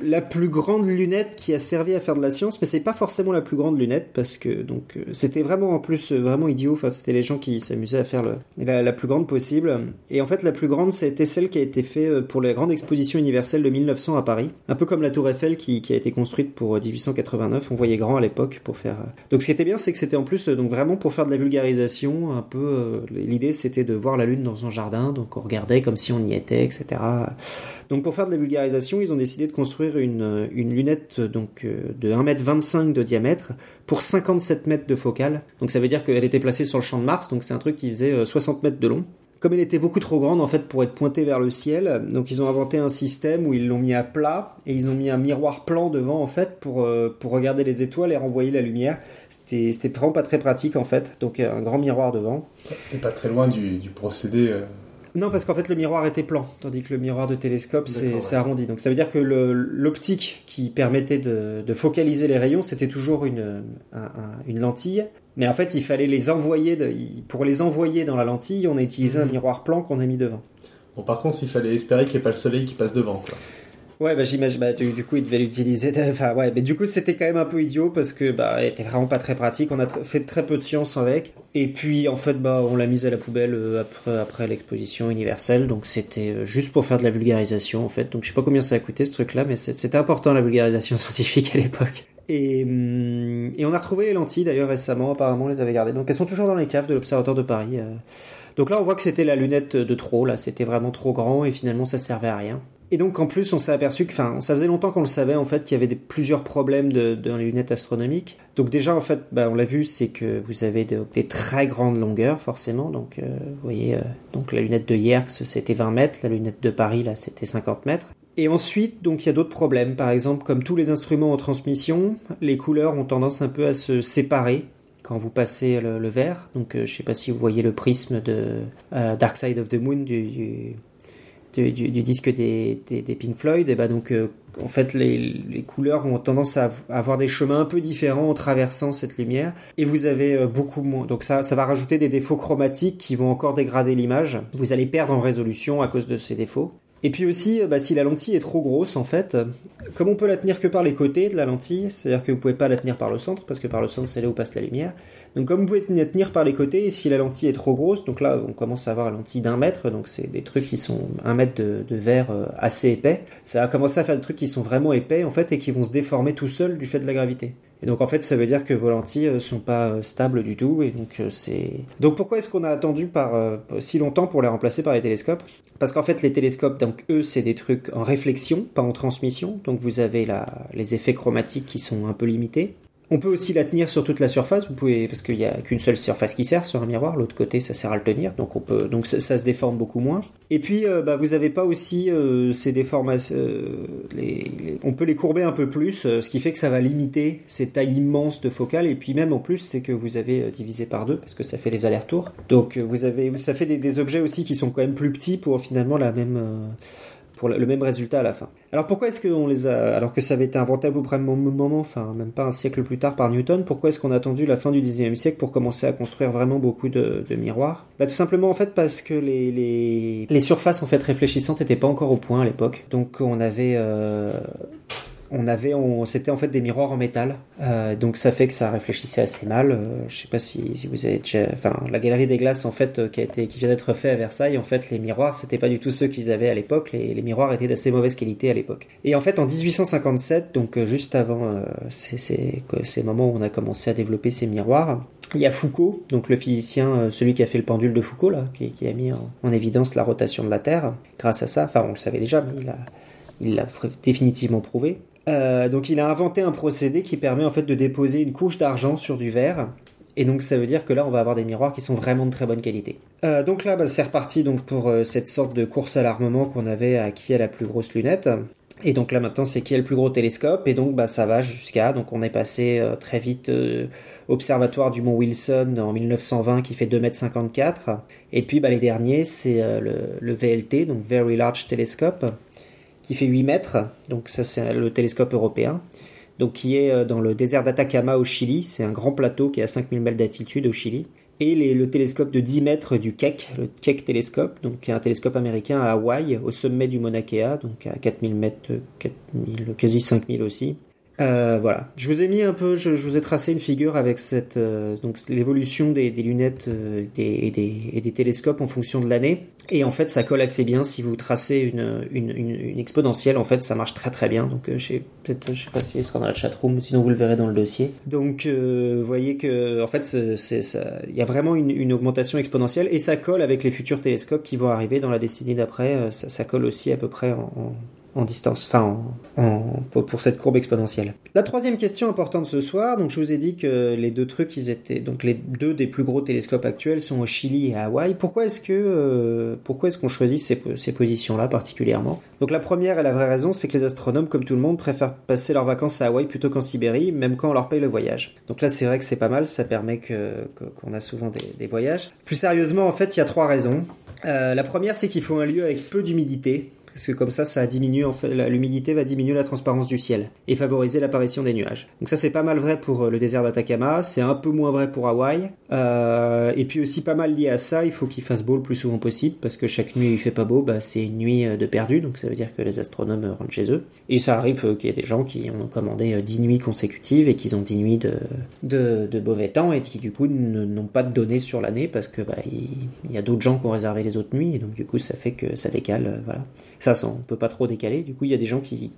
la plus grande lunette qui a servi à faire de la science, mais c'est pas forcément la plus grande lunette parce que donc euh, c'était vraiment en plus euh, vraiment idiot. Enfin, c'était les gens qui s'amusaient à faire la, plus grande possible. Et en fait, la plus grande, c'était celle qui a été faite euh, pour la grande exposition universelle de 1900 à Paris, un peu comme la Tour Eiffel qui, a été construite pour 1889. On voyait grand à l'époque pour faire. Donc, ce qui était bien, c'est que c'était en plus donc vraiment pour faire de la vulgarisation. Un peu, l'idée c'était de voir la lune dans un jardin, donc on regardait comme si on y était, etc. Donc pour faire de la vulgarisation, ils ont décidé de construire une, une lunette donc euh, de 1m25 de diamètre pour 57 mètres de focale. Donc ça veut dire qu'elle était placée sur le champ de Mars, donc c'est un truc qui faisait 60 euh, mètres de long comme elle était beaucoup trop grande en fait pour être pointée vers le ciel, donc ils ont inventé un système où ils l'ont mis à plat et ils ont mis un miroir plan devant en fait pour, euh, pour regarder les étoiles et renvoyer la lumière. C'était vraiment pas très pratique en fait, donc un grand miroir devant. C'est pas très loin du procédé. Non, parce qu'en fait, le miroir était plan, tandis que le miroir de télescope, c'est ouais. arrondi. Donc ça veut dire que l'optique qui permettait de, de focaliser les rayons, c'était toujours une, un- un- une lentille. Mais en fait, il fallait les envoyer. de- pour les envoyer dans la lentille, on a utilisé un Mhm. miroir plan qu'on a mis devant. Bon, par contre, il fallait espérer qu'il n'y ait pas le soleil qui passe devant. Quoi. Ouais, bah j'imagine. Bah, du, du coup, il devait l'utiliser. Enfin, ouais, mais du coup, c'était quand même un peu idiot parce que bah, vraiment pas très pratique. On a fait très peu de science avec. Et puis, en fait, bah, on l'a mise à la poubelle euh, après, après l'exposition universelle. Donc, c'était euh, juste pour faire de la vulgarisation, en fait. Donc, je sais pas combien ça a coûté ce truc-là, mais c'était important la vulgarisation scientifique à l'époque. Et, hum, et on a retrouvé les lentilles d'ailleurs récemment. Apparemment, on les avait gardées. Donc, elles sont toujours dans les caves de l'Observatoire de Paris. euh. Donc là, on voit que c'était la lunette de trop. Là, c'était vraiment trop grand et finalement, ça servait à rien. Et donc en plus, on s'est aperçu que, enfin, ça faisait longtemps qu'on le savait en fait qu'il y avait plusieurs problèmes dans les lunettes astronomiques. Donc déjà en fait, bah, on l'a vu, c'est que vous avez de- des très grandes longueurs forcément. Donc euh, vous voyez, euh, donc la lunette de Yerkes c'était 20 mètres, la lunette de Paris là c'était 50 mètres. Et ensuite, donc il y a d'autres problèmes. Par exemple, comme tous les instruments en transmission, les couleurs ont tendance un peu à se séparer quand vous passez le, le verre. Donc euh, je sais pas si vous voyez le prisme de euh, Dark Side of the Moon du, disque des, Pink Floyd, et bah donc euh, en fait les, couleurs ont tendance à av- à avoir des chemins un peu différents en traversant cette lumière, et vous avez euh, beaucoup moins. Donc ça va rajouter des défauts chromatiques qui vont encore dégrader l'image. Vous allez perdre en résolution à cause de ces défauts. Et puis aussi, euh, bah, si la lentille est trop grosse, en fait, euh, comme on peut la tenir que par les côtés de la lentille, c'est-à-dire que vous pouvez pas la tenir par le centre, parce que par le centre c'est là où passe la lumière. Donc comme vous pouvez la tenir par les côtés, et si la lentille est trop grosse, donc là on commence à avoir la lentille d'un mètre, donc c'est des trucs qui sont un mètre de, de verre euh, assez épais, ça va commencer à faire des trucs qui sont vraiment épais en fait et qui vont se déformer tout seuls du fait de la gravité. Et donc en fait ça veut dire que vos lentilles euh, sont pas euh, stables du tout et donc euh, c'est donc pourquoi est-ce qu'on a attendu par si longtemps pour les remplacer par les télescopes? Parce qu'en fait les télescopes donc eux c'est des trucs en réflexion pas en transmission donc vous avez les effets chromatiques qui sont un peu limités. On peut aussi la tenir sur toute la surface, vous pouvez parce qu'il n'y a qu'une seule surface qui sert sur un miroir, l'autre côté ça sert à le tenir, donc on peut donc ça, se déforme beaucoup moins. Et puis euh, bah, vous n'avez pas aussi euh, ces déformations, euh, on peut les courber un peu plus, ce qui fait que ça va limiter ces tailles immenses de focale. Et puis même en plus c'est que vous avez divisé par deux parce que ça fait les allers-retours. Donc vous avez, ça fait des, des objets aussi qui sont quand même plus petits pour finalement la même pour le même résultat à la fin. Alors pourquoi est-ce qu'on les a, alors que ça avait été près au moment, enfin même pas un siècle plus tard par Newton, pourquoi est-ce qu'on a attendu la fin du 19e siècle pour commencer à construire vraiment beaucoup de, de miroirs? Bah, Tout simplement en fait parce que les, les, les surfaces en fait réfléchissantes n'étaient pas encore au point à l'époque. Donc on avait... euh, on avait, on, c'était en fait des miroirs en métal, Euh, donc ça fait que ça réfléchissait assez mal. Euh, je sais pas si, vous avez déjà, enfin la galerie des glaces en fait euh, qui a été, qui vient d'être fait à Versailles, en fait les miroirs c'était pas du tout ceux qu'ils avaient à l'époque. Les, miroirs étaient d'assez mauvaise qualité à l'époque. Et en fait en 1857, donc juste avant ces, moments où on a commencé à développer ces miroirs, il y a Foucault, donc le physicien, celui qui a fait le pendule de Foucault là, qui, a mis en, en évidence la rotation de la Terre. Grâce à ça, enfin on le savait déjà, mais il l'a définitivement prouvé. Euh, donc il a inventé un procédé qui permet en fait de déposer une couche d'argent sur du verre. Et donc ça veut dire que là on va avoir des miroirs qui sont vraiment de très bonne qualité. Euh, donc là bah, c'est reparti donc pour euh, cette sorte de course à l'armement qu'on avait à qui a la plus grosse lunette. Et donc là maintenant c'est qui a le plus gros télescope et donc bah ça va jusqu'à donc on est passé très vite observatoire du Mont Wilson en 1920 qui fait 2,54 m et puis bah, les derniers c'est le VLT donc Very Large Telescope qui fait 8 mètres, donc ça c'est le télescope européen, donc qui est euh, dans le désert d'Atacama au Chili, c'est un grand plateau qui est à 5000 mètres d'altitude au Chili, et le télescope de 10 mètres du Keck, le Keck télescope, donc qui est un télescope américain à Hawaï, au sommet du Mauna Kea, donc à 4000 mètres, euh, 4000, quasi 5000 aussi. Euh, voilà, je vous ai mis un peu, je, vous ai tracé une figure avec cette euh, donc l'évolution des, lunettes euh, et, des, télescopes en fonction de l'année. Et en fait, ça colle assez bien si vous tracez une, une, exponentielle. En fait, ça marche très très bien. Donc, je sais peut-être, je sais pas si elle sera dans la chatroom, sinon vous le verrez dans le dossier. Donc, vous voyez que en fait, il y a vraiment une, augmentation exponentielle et ça colle avec les futurs télescopes qui vont arriver dans la décennie d'après. Ça, colle aussi à peu près en- en distance, enfin en, pour, cette courbe exponentielle. La troisième question importante ce soir, donc je vous ai dit que les deux trucs, ils étaient donc les deux des plus gros télescopes actuels sont au Chili et à Hawaï. Pourquoi est-ce que euh, pourquoi est-ce qu'on choisit ces, ces positions-là particulièrement? Donc la première et la vraie raison, c'est que les astronomes, comme tout le monde, préfèrent passer leurs vacances à Hawaï plutôt qu'en Sibérie, même quand on leur paye le voyage. Donc là, c'est vrai que c'est pas mal, ça permet que qu'on a souvent des, voyages. Plus sérieusement, en fait, il y a trois raisons. Euh, la première, c'est qu'il faut un lieu avec peu d'humidité, parce que comme ça, ça diminue, en fait, l'humidité va diminuer la transparence du ciel et favoriser l'apparition des nuages. Donc ça, c'est pas mal vrai pour euh, le désert d'Atacama, c'est un peu moins vrai pour Hawaï, euh, et puis aussi pas mal lié à ça, il faut qu'il fasse beau le plus souvent possible, parce que chaque nuit il fait pas beau, bah, c'est une nuit euh, de perdu, donc ça veut dire que les astronomes rentrent chez eux. Et ça arrive qu'il y ait des gens qui ont commandé 10 nuits consécutives et qu'ils ont 10 nuits de, de, de, mauvais temps et qui du coup n'ont pas de données sur l'année parce que bah, il, y a d'autres gens qui ont réservé les autres nuits, et donc du coup ça fait que ça décale, voilà. Ça, on peut pas trop décaler. Du coup, il y a des gens qui,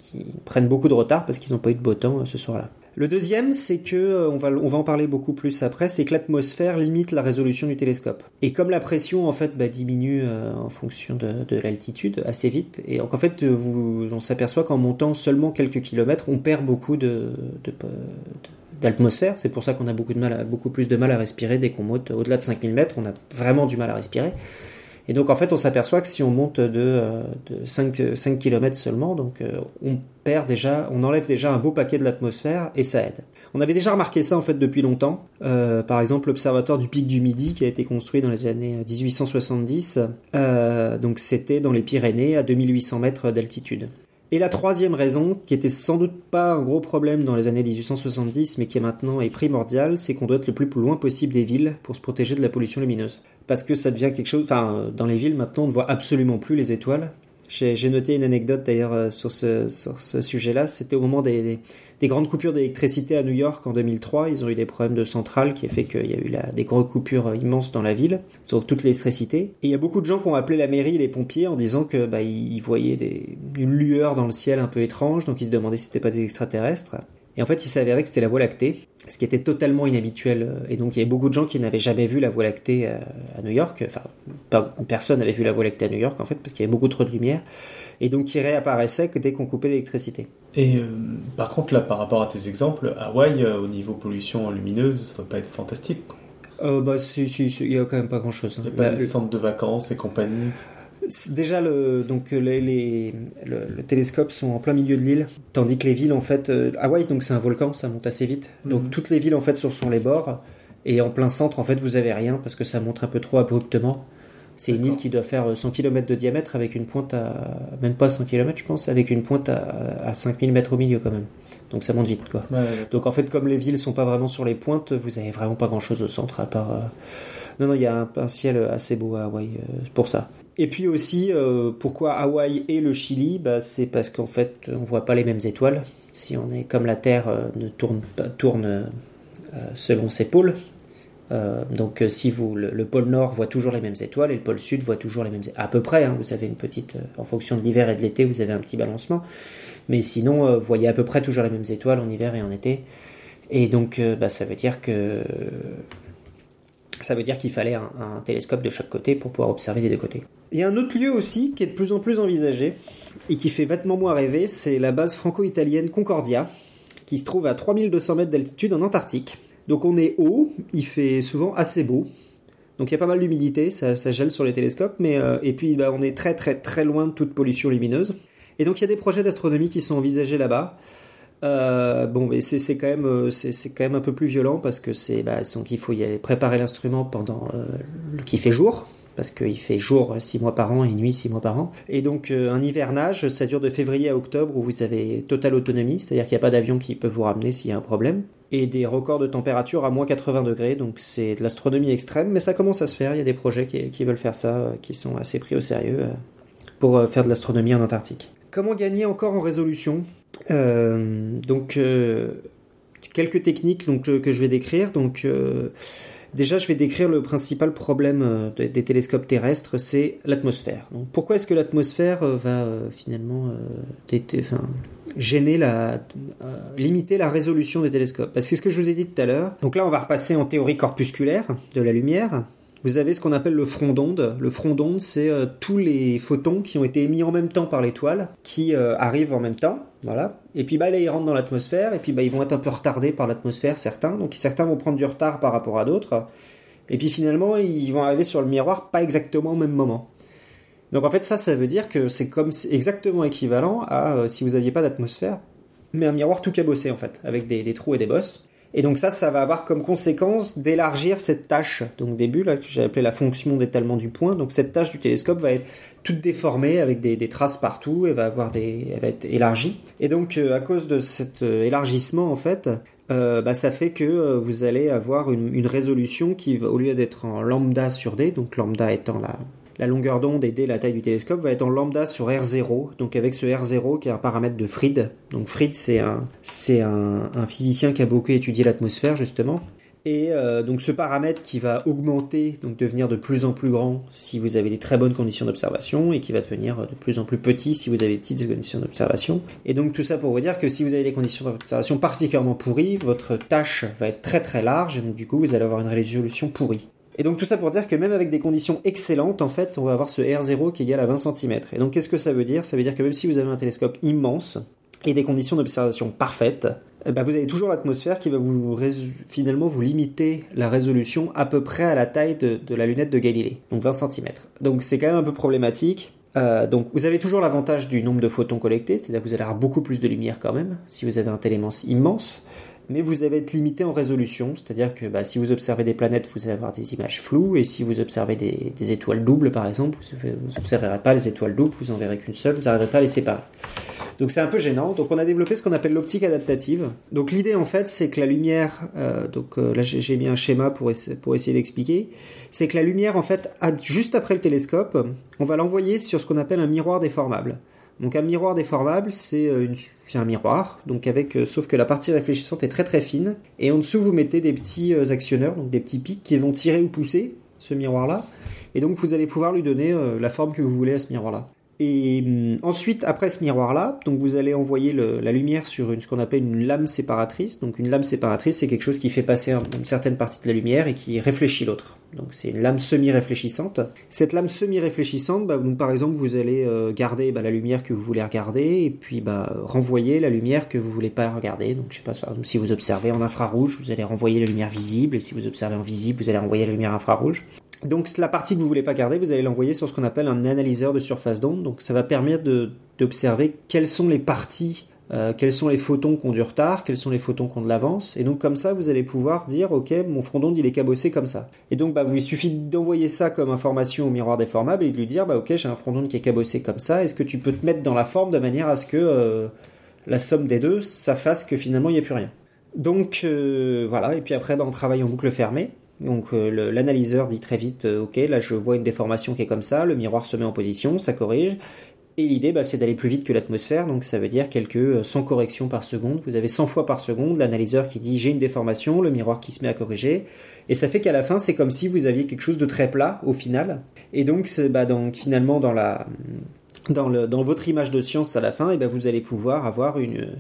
prennent beaucoup de retard parce qu'ils n'ont pas eu de beau temps euh, ce soir-là. Le deuxième, c'est que, euh, on va, on va en parler beaucoup plus après, c'est que l'atmosphère limite la résolution du télescope. Et comme la pression, en fait, bah, diminue euh, en fonction de, l'altitude assez vite, et donc en fait, on s'aperçoit qu'en montant seulement quelques kilomètres, on perd beaucoup de, d'atmosphère. C'est pour ça qu'on a beaucoup, de mal beaucoup plus de mal à respirer dès qu'on monte au-delà de 5000 mètres. On a vraiment du mal à respirer. Et donc en fait, on s'aperçoit que si on monte de, 5, euh, 5 km seulement, donc euh, on perd déjà, on enlève déjà un beau paquet de l'atmosphère et ça aide. On avait déjà remarqué ça en fait depuis longtemps. Euh, par exemple, l'observatoire du pic du Midi qui a été construit dans les années 1870, donc c'était dans les Pyrénées à 2800 mètres d'altitude. Et la troisième raison, qui était sans doute pas un gros problème dans les années 1870, mais qui est maintenant est primordiale, c'est qu'on doit être le plus loin possible des villes pour se protéger de la pollution lumineuse. Parce que ça devient quelque chose. Enfin, dans les villes maintenant, on ne voit absolument plus les étoiles. J'ai noté une anecdote d'ailleurs euh, sur ce, sujet-là. C'était au moment des, grandes coupures d'électricité à New York en 2003. Ils ont eu des problèmes de centrale qui a fait qu'il y a eu des grosses coupures immenses dans la ville sur toute l'électricité. Et il y a beaucoup de gens qui ont appelé la mairie et les pompiers en disant que bah, ils voyaient des, une lueur dans le ciel un peu étrange, donc ils se demandaient si c'était pas des extraterrestres. Et en fait, il s'avérait que c'était la Voie lactée, ce qui était totalement inhabituel. Et donc, il y avait beaucoup de gens qui n'avaient jamais vu la Voie lactée euh, à New York. Enfin, personne n'avait vu la Voie lactée à New York, en fait, parce qu'il y avait beaucoup trop de lumière. Et donc, qui réapparaissait dès qu'on coupait l'électricité. Et euh, par contre, là, par rapport à tes exemples, Hawaï, euh, au niveau pollution lumineuse, ça ne doit pas être fantastique. bah, si, si, il n'y a quand même pas grand-chose. Il n'y a pas des centres de vacances et compagnie Déjà, le, donc, les, les le, télescope sont en plein milieu de l'île, tandis que les villes, en fait, euh, Hawaï, donc c'est un volcan, ça monte assez vite. Donc mhm. toutes les villes, en fait, sont sur les bords. Et en plein centre, en fait, vous avez rien parce que ça monte un peu trop abruptement. C'est une île qui doit faire 100 km de diamètre avec une pointe à. Même pas 100 km, je pense, avec une pointe à, à 5000 mètres au milieu quand même. Donc ça monte vite, quoi. donc en fait, comme les villes sont pas vraiment sur les pointes, vous avez vraiment pas grand chose au centre à part. Euh, non, non, il y a un, ciel assez beau à Hawaï euh, pour ça. Et puis aussi, euh, pourquoi Hawaï et le Chili? Bah, C'est parce qu'en fait, on voit pas les mêmes étoiles. Si on est comme la Terre euh, ne tourne, tourne euh, selon ses pôles. Donc si vous le, pôle Nord voit toujours les mêmes étoiles et le pôle Sud voit toujours les mêmes à peu près. Hein, vous avez une petite en fonction de l'hiver et de l'été, vous avez un petit balancement. Mais sinon, vous voyez à peu près toujours les mêmes étoiles en hiver et en été. Et donc, bah, ça veut dire que ça veut dire qu'il fallait un, télescope de chaque côté pour pouvoir observer des deux côtés. Il y a un autre lieu aussi qui est de plus en plus envisagé et qui fait vêtement moins rêver, c'est la base franco-italienne Concordia, qui se trouve à 3200 mètres d'altitude en Antarctique. Donc on est haut, il fait souvent assez beau. Donc il y a pas mal d'humidité, ça, gèle sur les télescopes, mais euh, et puis bah, on est très très très loin de toute pollution lumineuse. Et donc il y a des projets d'astronomie qui sont envisagés là-bas. Euh, bon, mais c'est quand même euh, c'est quand même un peu plus violent parce que c'est bah, donc il faut y aller préparer l'instrument pendant euh, qui fait jour parce qu'il fait jour 6 mois par an et nuit 6 mois par an. Et donc un hivernage, ça dure de février à octobre où vous avez totale autonomie, c'est-à-dire qu'il n'y a pas d'avion qui peut vous ramener s'il y a un problème. Et des records de température à moins 80 degrés, donc c'est de l'astronomie extrême, mais ça commence à se faire, il y a des projets qui, veulent faire ça, qui sont assez pris au sérieux pour faire de l'astronomie en Antarctique. Comment gagner encore en résolution? Euh, donc, euh, quelques techniques donc, euh, que je vais décrire. Donc, déjà, je vais décrire le principal problème des, télescopes terrestres, c'est l'atmosphère. Pourquoi est-ce que l'atmosphère va finalement gêner la, limiter la résolution des télescopes Parce que c'est ce que je vous ai dit tout à l'heure. Donc là, on va repasser en théorie corpusculaire de la lumière. vous avez ce qu'on appelle le front d'onde. Le front d'onde, c'est euh, tous les photons qui ont été émis en même temps par l'étoile, qui euh, arrivent en même temps, voilà. Et puis bah, là, ils rentrent dans l'atmosphère, et puis bah, ils vont être un peu retardés par l'atmosphère, certains. Donc certains vont prendre du retard par rapport à d'autres. Et puis finalement, ils vont arriver sur le miroir pas exactement au même moment. Donc en fait, ça, ça veut dire que c'est comme exactement équivalent à euh, si vous n'aviez pas d'atmosphère, mais un miroir tout cabossé en fait, avec des, trous et des bosses. Et donc ça, ça va avoir comme conséquence d'élargir cette tâche. Donc début, là, que j'ai appelé la fonction d'étalement du point. Donc cette tâche du télescope va être toute déformée avec des, des traces partout et va avoir des, elle va être élargie. Et donc euh, à cause de cet euh, élargissement en fait, bah, ça fait que vous allez avoir une, une résolution qui, au lieu d'être en lambda sur d, donc lambda étant la, la longueur d'onde et d la taille du télescope, va être en lambda sur R0, donc avec ce R0 qui est un paramètre de Fried. Donc Fried, c'est un, c'est un, physicien qui a beaucoup étudié l'atmosphère justement. Et euh, donc ce paramètre qui va augmenter, donc devenir de plus en plus grand si vous avez des très bonnes conditions d'observation et qui va devenir de plus en plus petit si vous avez des petites conditions d'observation. Et donc tout ça pour vous dire que si vous avez des conditions d'observation particulièrement pourries, votre tâche va être très très large et donc du coup vous allez avoir une résolution pourrie. Et donc tout ça pour dire que même avec des conditions excellentes, en fait, on va avoir ce R0 qui est égal à 20 cm. Et donc qu'est-ce que ça veut dire? Ça veut dire que même si vous avez un télescope immense et des conditions d'observation parfaites, bah vous avez toujours l'atmosphère qui va vous finalement vous limiter la résolution à peu près à la taille de, la lunette de Galilée, donc 20 cm. Donc c'est quand même un peu problématique. Euh, donc vous avez toujours l'avantage du nombre de photons collectés, c'est-à-dire que vous allez avoir beaucoup plus de lumière quand même si vous avez un télément immense mais vous allez être limité en résolution, c'est-à-dire que bah, si vous observez des planètes, vous allez avoir des images floues, et si vous observez des, étoiles doubles, par exemple, vous n'observerez pas les étoiles doubles, vous en verrez qu'une seule, vous n'arriverez pas à les séparer. Donc c'est un peu gênant. Donc on a développé ce qu'on appelle l'optique adaptative. Donc l'idée en fait, c'est que la lumière, euh, donc euh, là j'ai mis un schéma pour, pour essayer d'expliquer, c'est que la lumière en fait, juste après le télescope, on va l'envoyer sur ce qu'on appelle un miroir déformable. Donc un miroir déformable, c'est euh, un miroir, donc avec, euh, sauf que la partie réfléchissante est très très fine, et en dessous vous mettez des petits euh, actionneurs, donc des petits pics qui vont tirer ou pousser ce miroir-là, et donc vous allez pouvoir lui donner la forme que vous voulez à ce miroir-là. Et hum, ensuite, après ce miroir-là, donc vous allez envoyer la lumière sur ce qu'on appelle une lame séparatrice. Donc une lame séparatrice, c'est quelque chose qui fait passer une certaine partie de la lumière et qui réfléchit l'autre. Donc c'est une lame semi-réfléchissante. Cette lame semi-réfléchissante, bah, donc, par exemple, vous allez euh, garder bah, la lumière que vous voulez regarder et puis bah, renvoyer la lumière que vous voulez pas regarder. Donc je sais pas, si vous observez en infrarouge, vous allez renvoyer la lumière visible et si vous observez en visible, vous allez renvoyer la lumière infrarouge. Donc la partie que vous voulez pas garder, vous allez l'envoyer sur ce qu'on appelle un analyseur de surface d'onde. Donc ça va permettre d'observer quelles sont les parties, euh, quels sont les photons qui ont du retard, quels sont les photons qui ont de l'avance. Et donc comme ça, vous allez pouvoir dire, ok, mon front d'onde il est cabossé comme ça. Et donc bah, il suffit d'envoyer ça comme information au miroir déformable et de lui dire, bah ok, j'ai un front d'onde qui est cabossé comme ça. Est-ce que tu peux te mettre dans la forme de manière à ce que euh, la somme des deux, ça fasse que finalement il n'y a plus rien? Donc euh, voilà. Et puis après, bah, on travaille en boucle fermée. Donc euh, l'analyseur dit très vite, euh, ok, là je vois une déformation qui est comme ça, le miroir se met en position, ça corrige. Et l'idée, bah, c'est d'aller plus vite que l'atmosphère, donc ça veut dire quelques 100 corrections par seconde. Vous avez 100 fois par seconde l'analyseur qui dit j'ai une déformation, le miroir qui se met à corriger. Et ça fait qu'à la fin, c'est comme si vous aviez quelque chose de très plat au final. Et donc, bah, donc finalement, dans la, dans, votre image de science à la fin, et eh ben vous allez pouvoir avoir une,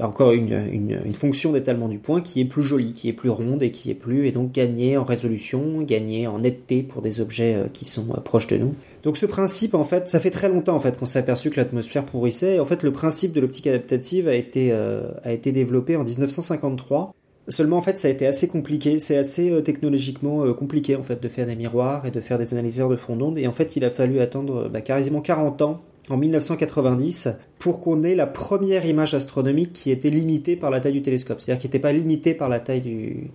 encore une, une, fonction d'étalement du point qui est plus jolie, qui est plus ronde et qui est plus, et donc gagner en résolution, gagner en netteté pour des objets euh, qui sont euh, proches de nous. Donc ce principe, en fait, ça fait très longtemps en fait qu'on s'est aperçu que l'atmosphère pourrissait. En fait, le principe de l'optique adaptative a été, euh, a été développé en 1953. Seulement, en fait, ça a été assez compliqué. C'est assez technologiquement compliqué, en fait, de faire des miroirs et de faire des analyseurs de front d'onde. Et en fait, il a fallu attendre bah, quasiment 40 ans en 1990 pour qu'on ait la première image astronomique qui était limitée par la taille du télescope, c'est-à-dire qui n'était pas limitée par la taille du,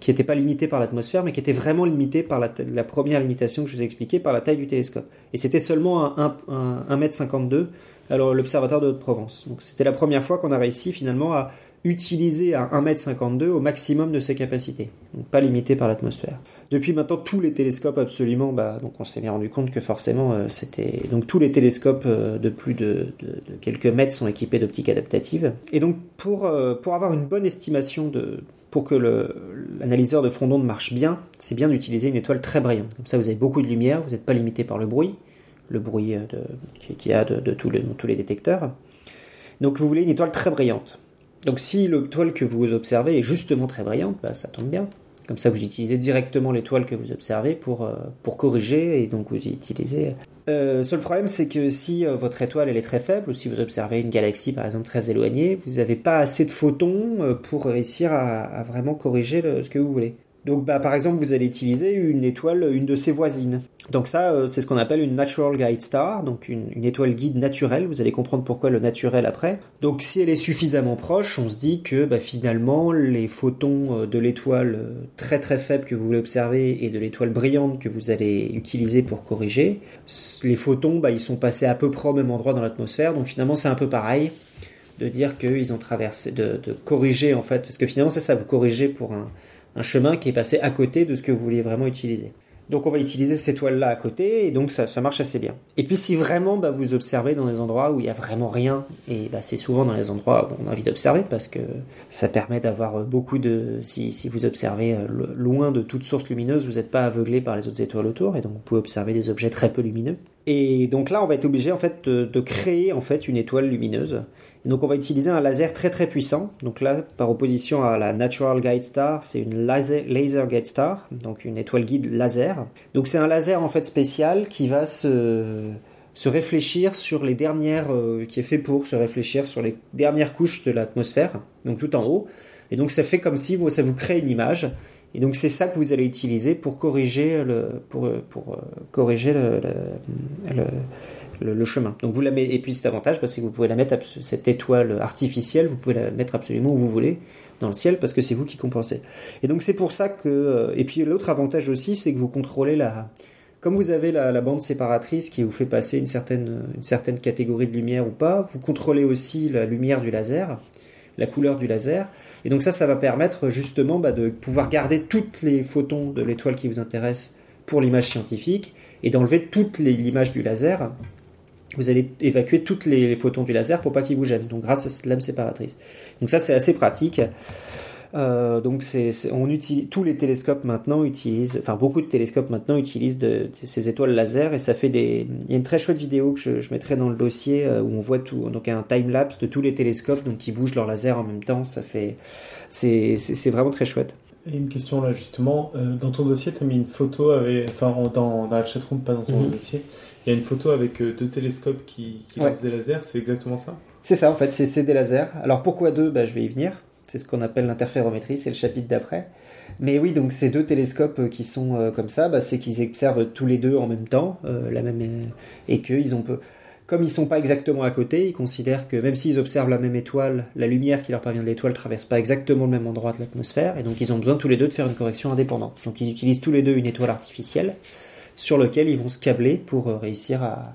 qui n'était pas limitée par l'atmosphère, mais qui était vraiment limitée par la, première limitation que je vous ai expliquée par la taille du télescope. Et c'était seulement un, un, un, 1m52, alors l'observatoire de Haute-Provence. Donc c'était la première fois qu'on a réussi finalement à utiliser à 1m52 au maximum de ses capacités, donc pas limité par l'atmosphère. Depuis maintenant, tous les télescopes absolument, bah, donc on s'est bien rendu compte que forcément, euh, c'était donc tous les télescopes euh, de plus de, quelques mètres sont équipés d'optique adaptative. Et donc pour euh, pour avoir une bonne estimation de pour que l'analyseur de front d'onde marche bien, c'est bien d'utiliser une étoile très brillante. Comme ça, vous avez beaucoup de lumière, vous n'êtes pas limité par le bruit, le bruit qu'il qui y a de, de tous, les, tous les détecteurs. Donc vous voulez une étoile très brillante. Donc si l'étoile que vous observez est justement très brillante, bah, ça tombe bien Comme ça, vous utilisez directement l'étoile que vous observez pour, euh, corriger et donc vous utilisez. Euh, seul problème, c'est que si euh, votre étoile elle est très faible ou si vous observez une galaxie par exemple très éloignée, vous n'avez pas assez de photons pour réussir à, vraiment corriger ce que vous voulez. Donc, bah, par exemple, vous allez utiliser une étoile, une de ses voisines. Donc ça, euh, c'est ce qu'on appelle une natural guide star, donc une, étoile guide naturelle. Vous allez comprendre pourquoi le naturel après. Donc, si elle est suffisamment proche, on se dit que bah, finalement, les photons euh, de l'étoile euh, très très faible que vous voulez observer et de l'étoile brillante que vous allez utiliser pour corriger, les photons, bah, ils sont passés à peu près au même endroit dans l'atmosphère. Donc finalement, c'est un peu pareil de dire qu'ils ont traversé, de, de corriger en fait, parce que finalement, c'est ça, vous corrigez pour un un chemin qui est passé à côté de ce que vous vouliez vraiment utiliser. Donc on va utiliser cette étoile là à côté et donc ça, marche assez bien. Et puis si vraiment bah, vous observez dans des endroits où il n'y a vraiment rien, et bah, c'est souvent dans les endroits où on a envie d'observer parce que ça permet d'avoir beaucoup de... Si, si vous observez euh, loin de toute source lumineuse, vous n'êtes pas aveuglé par les autres étoiles autour et donc vous pouvez observer des objets très peu lumineux. Et donc là on va être obligé en fait de, de créer en fait une étoile lumineuse donc on va utiliser un laser très très puissant. Donc là, par opposition à la Natural Guide Star, c'est une laser, laser Guide Star, donc une étoile guide laser. Donc c'est un laser en fait spécial qui va se, se réfléchir sur les dernières, euh, qui est fait pour se réfléchir sur les dernières couches de l'atmosphère, donc tout en haut. Et donc ça fait comme si vous, ça vous crée une image. Et donc c'est ça que vous allez utiliser pour corriger le, pour, pour euh, corriger le, chemin. Donc vous la mettez, et puis cet avantage parce que vous pouvez la mettre, cette étoile artificielle, vous pouvez la mettre absolument où vous voulez dans le ciel parce que c'est vous qui compensez. Et donc c'est pour ça que, euh, et puis l'autre avantage aussi, c'est que vous contrôlez la, comme vous avez la, bande séparatrice qui vous fait passer une certaine, une certaine catégorie de lumière ou pas, vous contrôlez aussi la lumière du laser, la couleur du laser. Et donc ça, ça va permettre justement bah, de pouvoir garder toutes les photons de l'étoile qui vous intéresse pour l'image scientifique et d'enlever toutes les images du laser vous allez évacuer toutes les, photons du laser pour pas qu'ils vous gênent, donc grâce à cette lame séparatrice. Donc ça c'est assez pratique. Euh, donc c'est, on utilise, tous les télescopes maintenant utilisent, enfin beaucoup de télescopes maintenant utilisent de, ces étoiles laser et ça fait des. Il y a une très chouette vidéo que je, mettrai dans le dossier euh, où on voit tout, donc un time lapse de tous les télescopes donc qui bougent leur laser en même temps. Ça fait, c'est, c'est, vraiment très chouette. Et une question là justement, euh, dans ton dossier, tu as mis une photo avec, enfin dans, dans la chatroom, pas dans ton mhm. dossier. Il y a une photo avec euh, deux télescopes qui, qui lancent des lasers, c'est exactement ça? C'est ça en fait, c'est des lasers. Alors pourquoi deux? Bah, Je vais y venir. C'est ce qu'on appelle l'interférométrie, c'est le chapitre d'après. Mais oui, donc ces deux télescopes euh, qui sont euh, comme ça, bah, c'est qu'ils observent tous les deux en même temps, la même, et qu'ils ont peu. Comme ils sont pas exactement à côté, ils considèrent que même s'ils observent la même étoile, la lumière qui leur parvient de l'étoile traverse pas exactement le même endroit de l'atmosphère, et donc ils ont besoin tous les deux de faire une correction indépendante. Donc ils utilisent tous les deux une étoile artificielle, sur lequel ils vont se câbler pour euh, réussir à,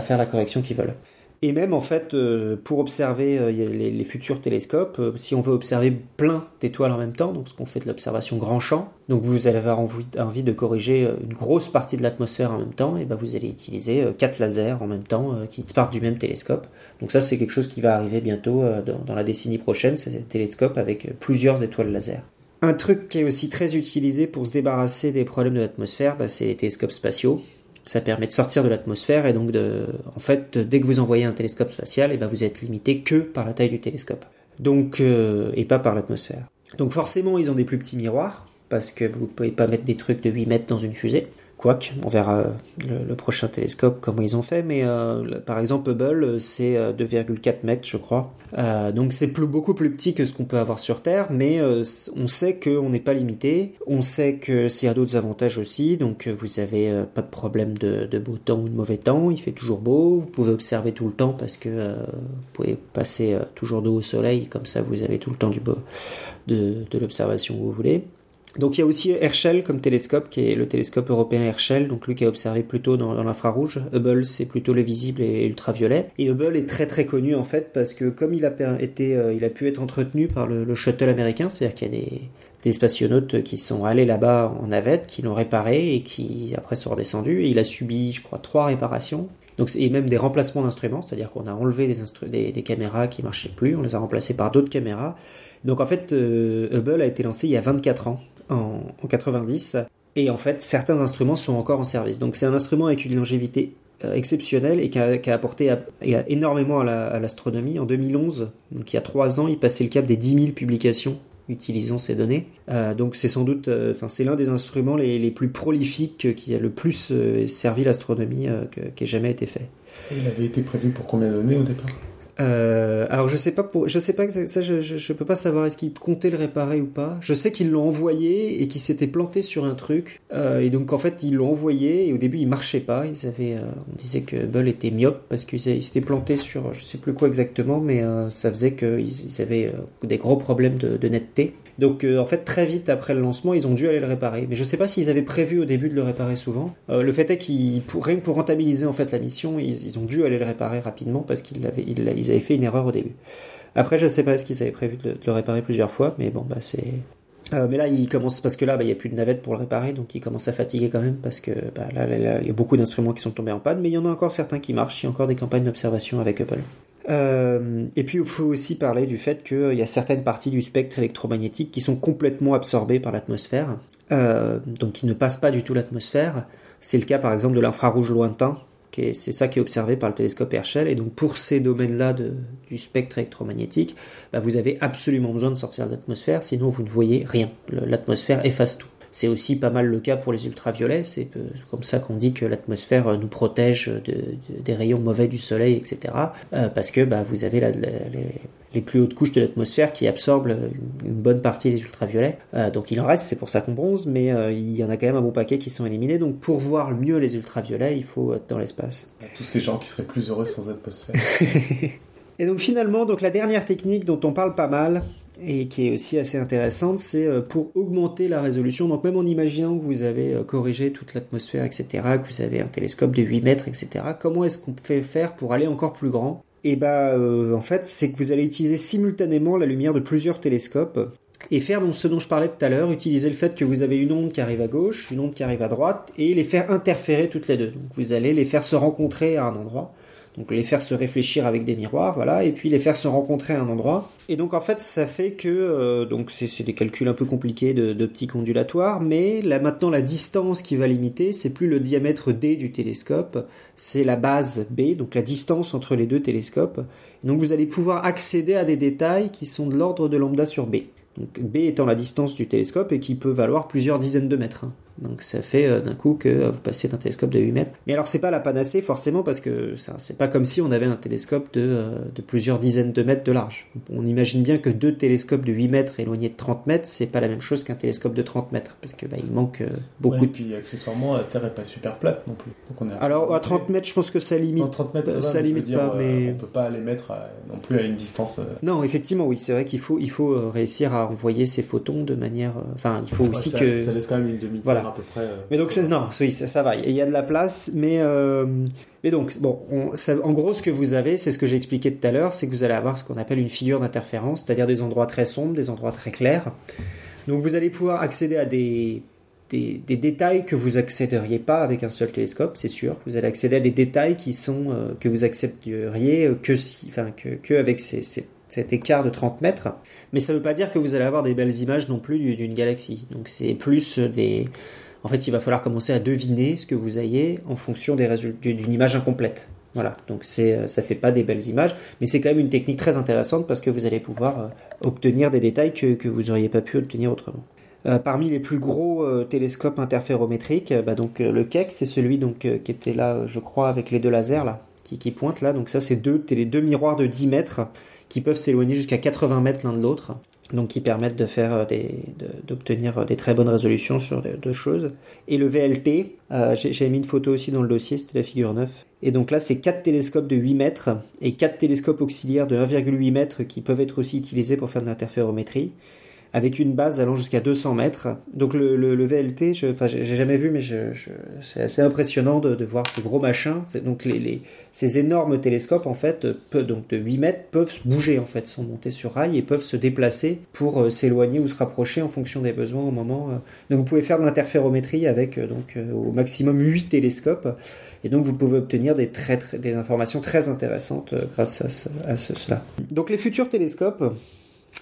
faire la correction qu'ils veulent. Et même en fait, euh, pour observer euh, les, futurs télescopes, si on veut observer plein d'étoiles en même temps, donc ce qu'on fait de l'observation grand champ, donc vous allez avoir envie, de corriger une grosse partie de l'atmosphère en même temps, et ben vous allez utiliser quatre lasers en même temps qui partent du même télescope. Donc ça c'est quelque chose qui va arriver bientôt dans, la décennie prochaine, c'est un télescope avec plusieurs étoiles laser. Un truc qui est aussi très utilisé pour se débarrasser des problèmes de l'atmosphère, bah, c'est les télescopes spatiaux. Ça permet de sortir de l'atmosphère et donc de, en fait, dès que vous envoyez un télescope spatial, eh ben vous êtes limité que par la taille du télescope. Donc, euh, et pas par l'atmosphère. Donc forcément, ils ont des plus petits miroirs parce que vous pouvez pas mettre des trucs de 8 mètres dans une fusée. Quoique, on verra euh, le, prochain télescope comment ils ont fait, mais euh, par exemple Hubble c'est 2,4 mètres je crois. Donc c'est beaucoup plus petit que ce qu'on peut avoir sur Terre, mais on sait qu'on n'est pas limité, on sait que s'il y a d'autres avantages aussi, donc vous avez pas de problème de, beau temps ou de mauvais temps, il fait toujours beau, vous pouvez observer tout le temps parce que vous pouvez passer toujours d'eau au soleil, comme ça vous avez tout le temps du beau, de, de l'observation que vous voulez. Donc il y a aussi Herschel comme télescope, qui est le télescope européen Herschel, donc lui qui a observé plutôt dans, l'infrarouge. Hubble, c'est plutôt le visible et ultraviolet. Et Hubble est très très connu en fait parce que comme il a, été, euh, il a pu être entretenu par le, shuttle américain, c'est-à-dire qu'il y a des, des spationautes qui sont allés là-bas en navette, qui l'ont réparé et qui après sont redescendus. Et il a subi, je crois, trois réparations. Donc, et même des remplacements d'instruments, c'est-à-dire qu'on a enlevé des, caméras qui marchaient plus, on les a remplacées par d'autres caméras. Donc en fait, euh, Hubble a été lancé il y a 24 ans en, 90. Et en fait, certains instruments sont encore en service. Donc c'est un instrument avec une longévité euh, exceptionnelle et qui a, apporté énormément à l'astronomie. en 2011, donc il y a trois ans, il passait le cap des 10 000 publications utilisant ces données. donc c'est sans doute, enfin c'est l'un des instruments les, les, plus prolifiques qui a le plus servi l'astronomie qui ait jamais été fait. il avait été prévu pour combien d'années au départ? Euh, alors je sais pas pour, je sais pas ça je, je, peux pas savoir est-ce qu'ils comptaient le réparer ou pas. Je sais qu'ils l'ont envoyé et qu'ils s'étaient plantés sur un truc euh, et donc en fait ils l'ont envoyé et au début il marchait pas. Ils avaient, euh, on disait que Bull était myope parce qu'il s'était planté sur je sais plus quoi exactement mais ça faisait qu'ils ils avaient des gros problèmes de netteté. Donc euh, en fait très vite après le lancement ils ont dû aller le réparer. Mais je sais pas s'ils avaient prévu au début de le réparer souvent. Euh, le fait est qu'ils rien que pour rentabiliser en fait la mission ils, ont dû aller le réparer rapidement parce qu'ils avaient, fait une erreur au début. Après je sais pas ce qu'ils avaient prévu de, le réparer plusieurs fois mais bon bah c'est euh, mais là, il commence parce que là, bah, il n'y a plus de navette pour le réparer, donc il commence à fatiguer quand même parce que bah, là, il y a beaucoup d'instruments qui sont tombés en panne, mais il y en a encore certains qui marchent. Il y a encore des campagnes d'observation avec Apple. Euh, et puis il faut aussi parler du fait qu'il y a certaines parties du spectre électromagnétique qui sont complètement absorbées par l'atmosphère, euh, donc qui ne passent pas du tout l'atmosphère. C'est le cas par exemple de l'infrarouge lointain, c'est ça qui est observé par le télescope Herschel. Et donc pour ces domaines-là du spectre électromagnétique, bah, vous avez absolument besoin de sortir de l'atmosphère, sinon vous ne voyez rien. L'atmosphère efface tout. C'est aussi pas mal le cas pour les ultraviolets. C'est comme ça qu'on dit que l'atmosphère nous protège de, de, des rayons mauvais du soleil, etc. Euh, parce que bah, vous avez la, la, les, les, plus hautes couches de l'atmosphère qui absorbent une bonne partie des ultraviolets. Euh, donc il en reste, c'est pour ça qu'on bronze, mais euh, il y en a quand même un bon paquet qui sont éliminés. Donc pour voir mieux les ultraviolets, il faut être dans l'espace. Tous ces gens qui seraient plus heureux sans atmosphère. Et donc finalement, donc la dernière technique dont on parle pas mal, et qui est aussi assez intéressante, c'est pour augmenter la résolution. Donc même en imaginant que vous avez corrigé toute l'atmosphère, etc., que vous avez un télescope de 8 mètres, etc., comment est-ce qu'on peut faire pour aller encore plus grand? Et bah euh, en fait, c'est que vous allez utiliser simultanément la lumière de plusieurs télescopes et faire donc ce dont je parlais tout à l'heure, utiliser le fait que vous avez une onde qui arrive à gauche, une onde qui arrive à droite, et les faire interférer toutes les deux. Donc vous allez les faire se rencontrer à un endroit. Donc les faire se réfléchir avec des miroirs, voilà, et puis les faire se rencontrer à un endroit. Et donc en fait, ça fait que euh, donc c'est des calculs un peu compliqués d'optique de, ondulatoire, mais là maintenant la distance qui va limiter, c'est plus le diamètre d du télescope, c'est la base b, donc la distance entre les deux télescopes. Et donc vous allez pouvoir accéder à des détails qui sont de l'ordre de lambda sur b. Donc b étant la distance du télescope et qui peut valoir plusieurs dizaines de mètres. Donc ça fait euh, d'un coup que euh, vous passez d'un télescope de 8 mètres. Mais alors c'est pas la panacée forcément parce que ça c'est pas comme si on avait un télescope de, euh, de, plusieurs dizaines de mètres de large. On imagine bien que deux télescopes de 8 mètres éloignés de 30 mètres, c'est pas la même chose qu'un télescope de 30 mètres parce que bah, il manque beaucoup. Ouais, et puis accessoirement la Terre est pas super plate non plus. Donc on a alors à 30 mètres je pense que ça limite. Non, 30 mètres ça, limite dire, pas mais on peut pas les mettre à, non plus à une distance. Non effectivement oui c'est vrai qu'il faut il faut réussir à envoyer ces photons de manière enfin il faut ouais, aussi ça, que ça laisse quand même une demi Voilà. À peu près. Mais donc non, oui, ça, va. Il y a de la place, mais euh, mais donc bon, en gros, ce que vous avez, c'est ce que j'ai expliqué tout à l'heure, c'est que vous allez avoir ce qu'on appelle une figure d'interférence, c'est-à-dire des endroits très sombres, des endroits très clairs. Donc vous allez pouvoir accéder à des des, détails que vous accéderiez pas avec un seul télescope, c'est sûr. Vous allez accéder à des détails qui sont euh, que vous accepteriez que si, enfin que, que avec ces, cet écart de 30 mètres. Mais ça ne veut pas dire que vous allez avoir des belles images non plus d'une galaxie. Donc c'est plus des en fait, il va falloir commencer à deviner ce que vous ayez en fonction des résultats d'une image incomplète. Voilà, donc c'est, ça fait pas des belles images, mais c'est quand même une technique très intéressante parce que vous allez pouvoir euh, obtenir des détails que, vous n'auriez pas pu obtenir autrement. Euh, parmi les plus gros euh, télescopes interférométriques, bah donc le Keck, c'est celui donc qui était là, je crois, avec les deux lasers là, qui, pointent là. Donc ça, c'est deux, deux miroirs de 10 mètres qui peuvent s'éloigner jusqu'à 80 mètres l'un de l'autre donc qui permettent des, d'obtenir de, des très bonnes résolutions sur deux choses. Et le VLT, euh, j'ai mis une photo aussi dans le dossier, c'était la figure 9. Et donc là, c'est quatre télescopes de 8 mètres et quatre télescopes auxiliaires de 1,8 mètres qui peuvent être aussi utilisés pour faire de l'interférométrie avec une base allant jusqu'à 200 mètres. Donc le, VLT, je, enfin j'ai jamais vu, mais c'est assez impressionnant de, voir ces gros machins. Donc ces énormes télescopes en fait, peu, donc de 8 mètres, peuvent bouger en fait, sont montés sur rail et peuvent se déplacer pour euh, s'éloigner ou se rapprocher en fonction des besoins au moment. Euh. Donc vous pouvez faire de l'interférométrie avec euh, donc au maximum 8 télescopes et donc vous pouvez obtenir des, très, des informations très intéressantes grâce à, ce, à ce, cela. Donc les futurs télescopes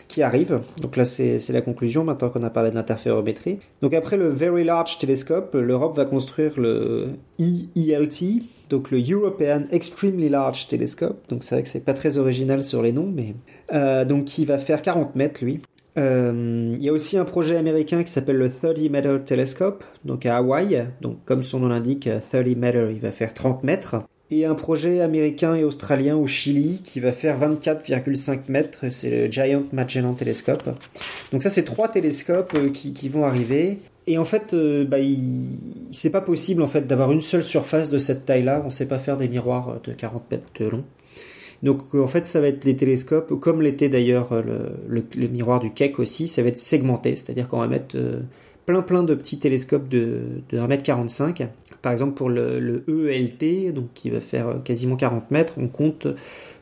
qui arrive. Donc là, c'est la conclusion maintenant qu'on a parlé de l'interférométrie. Donc après le Very Large Telescope, l'Europe va construire le EELT, donc le European Extremely Large Telescope. Donc c'est vrai que c'est pas très original sur les noms, mais euh, donc qui va faire 40 mètres lui. Euh, il y a aussi un projet américain qui s'appelle le 30 Meter Telescope, donc à Hawaï. Donc comme son nom l'indique, 30 Meter, il va faire 30 mètres. Et un projet américain et australien au Chili qui va faire 24,5 mètres, c'est le Giant Magellan Telescope. Donc ça c'est trois télescopes euh, qui, vont arriver. Et en fait, euh, bah, c'est pas possible en fait d'avoir une seule surface de cette taille-là. On sait pas faire des miroirs de 40 mètres de long. Donc en fait, ça va être des télescopes, comme l'était d'ailleurs le, miroir du Keck aussi, ça va être segmenté, c'est-à-dire qu'on va mettre euh, plein plein de petits télescopes de, de 1m45. Par exemple pour le, ELT, donc qui va faire euh, quasiment 40 mètres, on compte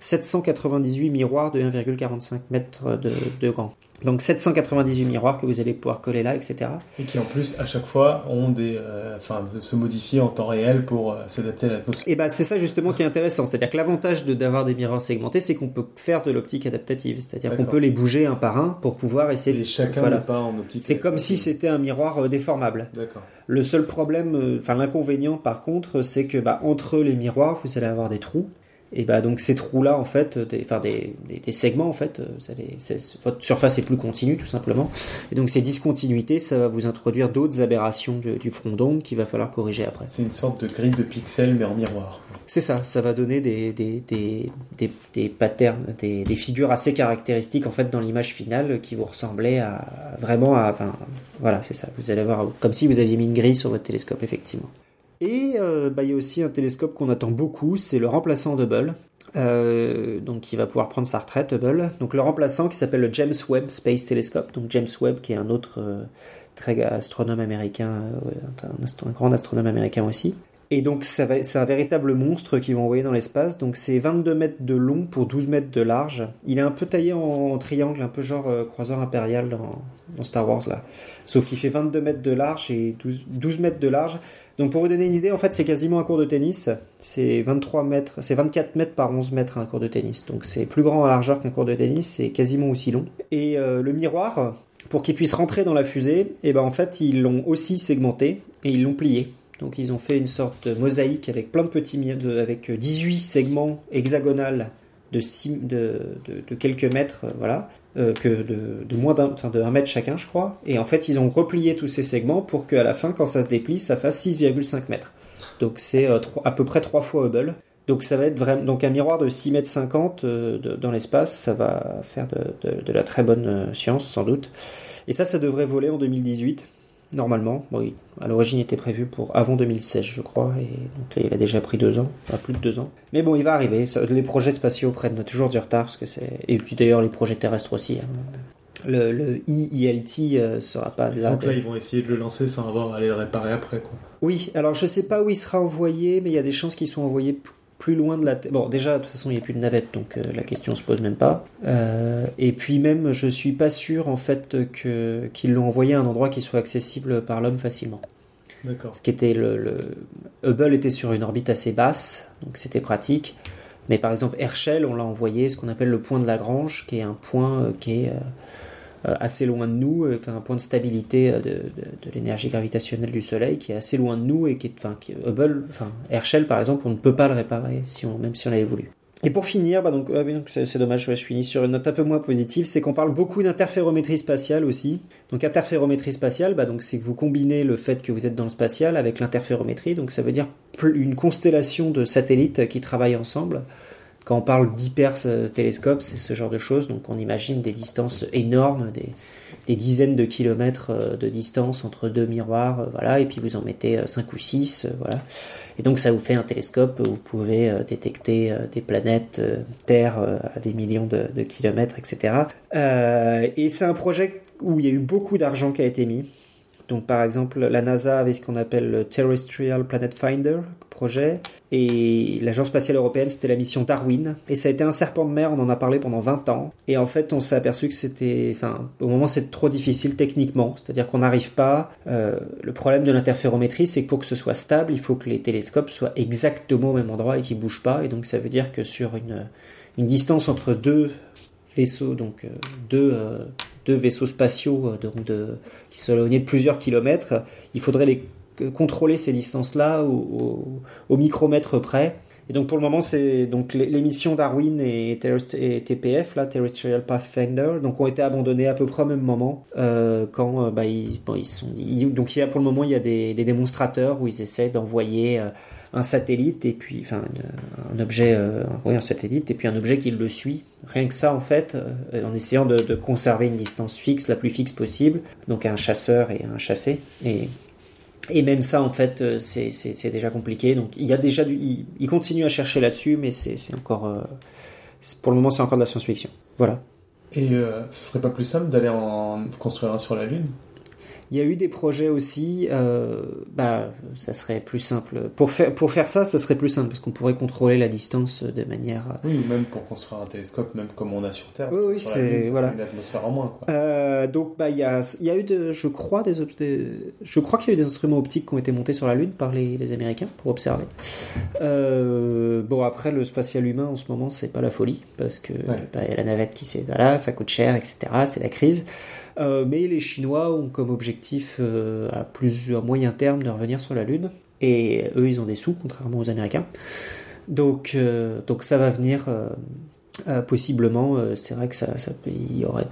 798 miroirs de 1,45 mètres de grand. Donc 798 miroirs que vous allez pouvoir coller là, etc. Et qui en plus à chaque fois ont des, euh, enfin, se modifient en temps réel pour euh, s'adapter à l'atmosphère. Et bah c'est ça justement qui est intéressant, c'est-à-dire que l'avantage d'avoir des miroirs segmentés, c'est qu'on peut faire de l'optique adaptative, c'est-à-dire qu'on peut les bouger un par un pour pouvoir essayer. Et chacun n'est pas en optique. C'est comme si c'était un miroir euh, déformable. D'accord. Le seul problème, enfin l'inconvénient par contre, c'est que bah, entre les miroirs, vous allez avoir des trous. Et bah donc ces trous-là, en fait, des, enfin des, des, segments, en fait, euh, votre surface est plus continue, tout simplement. Et donc ces discontinuités, ça va vous introduire d'autres aberrations du front d'onde qu'il va falloir corriger après. C'est une sorte de grille de pixels, mais en miroir. C'est ça, ça va donner des, des, des, des patterns, des, figures assez caractéristiques en fait dans l'image finale qui vous ressemblaient à vraiment à, enfin, voilà, c'est ça. Vous allez voir comme si vous aviez mis une grille sur votre télescope effectivement. Et euh, bah, il y a aussi un télescope qu'on attend beaucoup, c'est le remplaçant Hubble. Euh, donc qui va pouvoir prendre sa retraite, Hubble. Donc le remplaçant qui s'appelle le James Webb Space Telescope. Donc James Webb qui est un autre euh, très astronome américain, un, grand astronome américain aussi. Et donc c'est un véritable monstre qu'ils vont envoyer dans l'espace. Donc c'est 22 mètres de long pour 12 mètres de large. Il est un peu taillé en, triangle, un peu genre croiseur impérial dans, Star Wars là. Sauf qu'il fait 22 mètres de large et 12, 12 mètres de large. Donc pour vous donner une idée, en fait, c'est quasiment un cours de tennis. C'est 23 mètres, c'est 24 mètres par 11 mètres un cours de tennis. Donc c'est plus grand en largeur qu'un cours de tennis, c'est quasiment aussi long. Et euh, le miroir, pour qu'il puisse rentrer dans la fusée, et eh ben en fait ils l'ont aussi segmenté et ils l'ont plié. Donc ils ont fait une sorte de mosaïque avec plein de petits de, avec 18 segments hexagonales de, de, quelques mètres, euh, voilà, euh, que de, moins d'un, enfin de 1 mètre chacun, je crois. Et en fait, ils ont replié tous ces segments pour qu'à la fin, quand ça se déplie, ça fasse 6,5 mètres. Donc c'est euh, à peu près 3 fois Hubble. Donc ça va être vraiment donc un miroir de 6 mètres 50 dans l'espace, ça va faire de, de la très bonne science sans doute. Et ça, ça devrait voler en 2018 normalement. oui, à l'origine, il était prévu pour avant 2016, je crois, et donc il a déjà pris deux ans, pas plus de deux ans. Mais bon, il va arriver. Les projets spatiaux prennent toujours du retard, parce que c'est et puis d'ailleurs les projets terrestres aussi. Hein. Le, le EELT euh, sera pas. Donc là, ils vont essayer de le lancer sans avoir à aller le réparer après, quoi. Oui, alors je sais pas où il sera envoyé, mais il y a des chances qu'il soit envoyé plus loin de la Terre. Bon, déjà, de toute façon, il n'y a plus de navette, donc euh, la question se pose même pas. Euh, et puis même, je suis pas sûr en fait que qu'ils l'ont envoyé à un endroit qui soit accessible par l'homme facilement. D'accord. Ce qui était le, Hubble était sur une orbite assez basse, donc c'était pratique. Mais par exemple, Herschel, on l'a envoyé ce qu'on appelle le point de Lagrange, qui est un point euh, qui est assez loin de nous, euh, enfin un point de stabilité euh, de, de, l'énergie gravitationnelle du Soleil qui est assez loin de nous et qui est, enfin, Hubble, enfin Herschel par exemple, on ne peut pas le réparer si on, même si on l'avait voulu. Et pour finir, bah donc, ah c'est dommage, je finis sur une note un peu moins positive, c'est qu'on parle beaucoup d'interférométrie spatiale aussi. Donc interférométrie spatiale, bah c'est que vous combinez le fait que vous êtes dans le spatial avec l'interférométrie, donc ça veut dire une constellation de satellites qui travaillent ensemble. Quand on parle d'hyper-télescope, c'est ce genre de choses. Donc on imagine des distances énormes, des, dizaines de kilomètres euh, de distance entre deux miroirs, euh, voilà, et puis vous en mettez 5 euh, ou 6, voilà. Et donc ça vous fait un télescope où vous pouvez détecter des planètes, Terre à des millions de kilomètres, etc. et c'est un projet où il y a eu beaucoup d'argent qui a été mis. Donc par exemple, la NASA avait ce qu'on appelle le Terrestrial Planet Finder projet, et l'Agence spatiale européenne, c'était la mission Darwin, et ça a été un serpent de mer, on en a parlé pendant 20 ans, et en fait on s'est aperçu que c'était, au moment c'est trop difficile techniquement, c'est-à-dire qu'on n'arrive pas, euh, le problème de l'interférométrie, c'est que pour que ce soit stable, il faut que les télescopes soient exactement au même endroit et qu'ils bougent pas, et donc ça veut dire que sur une, une distance entre deux vaisseaux, donc euh, deux, euh, deux vaisseaux spatiaux donc de, qui de plusieurs kilomètres, il faudrait les contrôler ces distances-là au, micromètre près. Et donc pour le moment, c'est donc les missions Darwin et, TPF, là, Terrestrial Pathfinder, donc ont été abandonnées à peu près au même moment euh, quand euh, bah, ils, bon, sont donc il y a pour le moment il y a des, démonstrateurs où ils essaient d'envoyer euh, un satellite et puis enfin un objet, euh, oui satellite et puis un objet qui le suit. Rien que ça en fait, en essayant de, conserver une distance fixe, la plus fixe possible, donc un chasseur et un chassé et et même ça, en fait, euh, c'est déjà compliqué. Donc, il y a déjà du, il, continue à chercher là-dessus, mais c'est encore, euh, pour le moment, c'est encore de la science-fiction. Voilà. Et euh, ce serait pas plus simple d'aller en construire un sur la Lune? Il y a eu des projets aussi, euh, bah, ça serait plus simple. Pour faire, pour faire ça, ça serait plus simple parce qu'on pourrait contrôler la distance de manière. Euh, oui, même pour construire un télescope, même comme on a sur Terre. Oui, oui, c'est voilà. Une atmosphère en moins. Quoi. Euh, donc, bah, il y a, y a eu, de, je crois, des, je crois qu'il y a eu des instruments optiques qui ont été montés sur la Lune par les, les Américains pour observer. Euh, bon, après, le spatial humain en ce moment, c'est pas la folie parce que bah, y a la navette qui s'est là, ça coûte cher, etc. C'est la crise. Euh, mais les Chinois ont comme objectif euh, à plus à moyen terme de revenir sur la Lune. Et eux, ils ont des sous, contrairement aux Américains. Donc, euh, donc ça va venir possiblement. c'est vrai que ça, il y aurait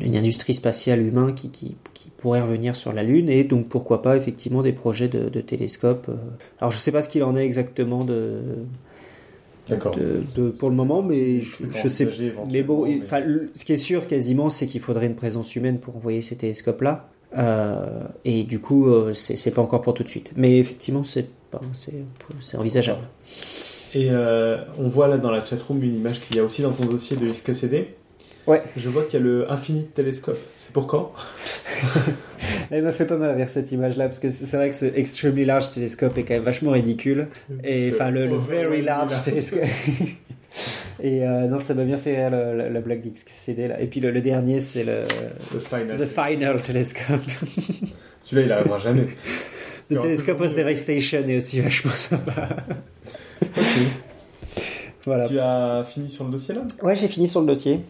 une, industrie spatiale humaine qui, qui, qui, pourrait revenir sur la Lune. Et donc pourquoi pas effectivement des projets de, de télescopes. Alors je ne sais pas ce qu'il en est exactement de de, pour le moment, mais je, sais. Mais bon, ce qui est sûr quasiment, c'est qu'il faudrait une présence humaine pour envoyer ces télescopes-là. Euh, et du coup, euh, c'est pas encore pour tout de suite. Mais effectivement, c'est envisageable. Et euh, on voit là dans la chatroom une image qu'il y a aussi dans ton dossier de XKCD. Ouais. Je vois qu'il y a le Infinite Telescope. C'est pour quand? Elle m'a fait pas mal rire cette image-là parce que c'est vrai que ce Extremely Large Telescope est quand même vachement ridicule. Et enfin, le, Very Large Telescope. Et euh, non, ça m'a bien fait rire la, blague d'XCD là. Et puis le, dernier, c'est le The Final Telescope. Celui-là, il arrivera jamais. The Telescope of Devastation est aussi vachement sympa. Voilà. Tu as fini sur le dossier là? Ouais, j'ai fini sur le dossier.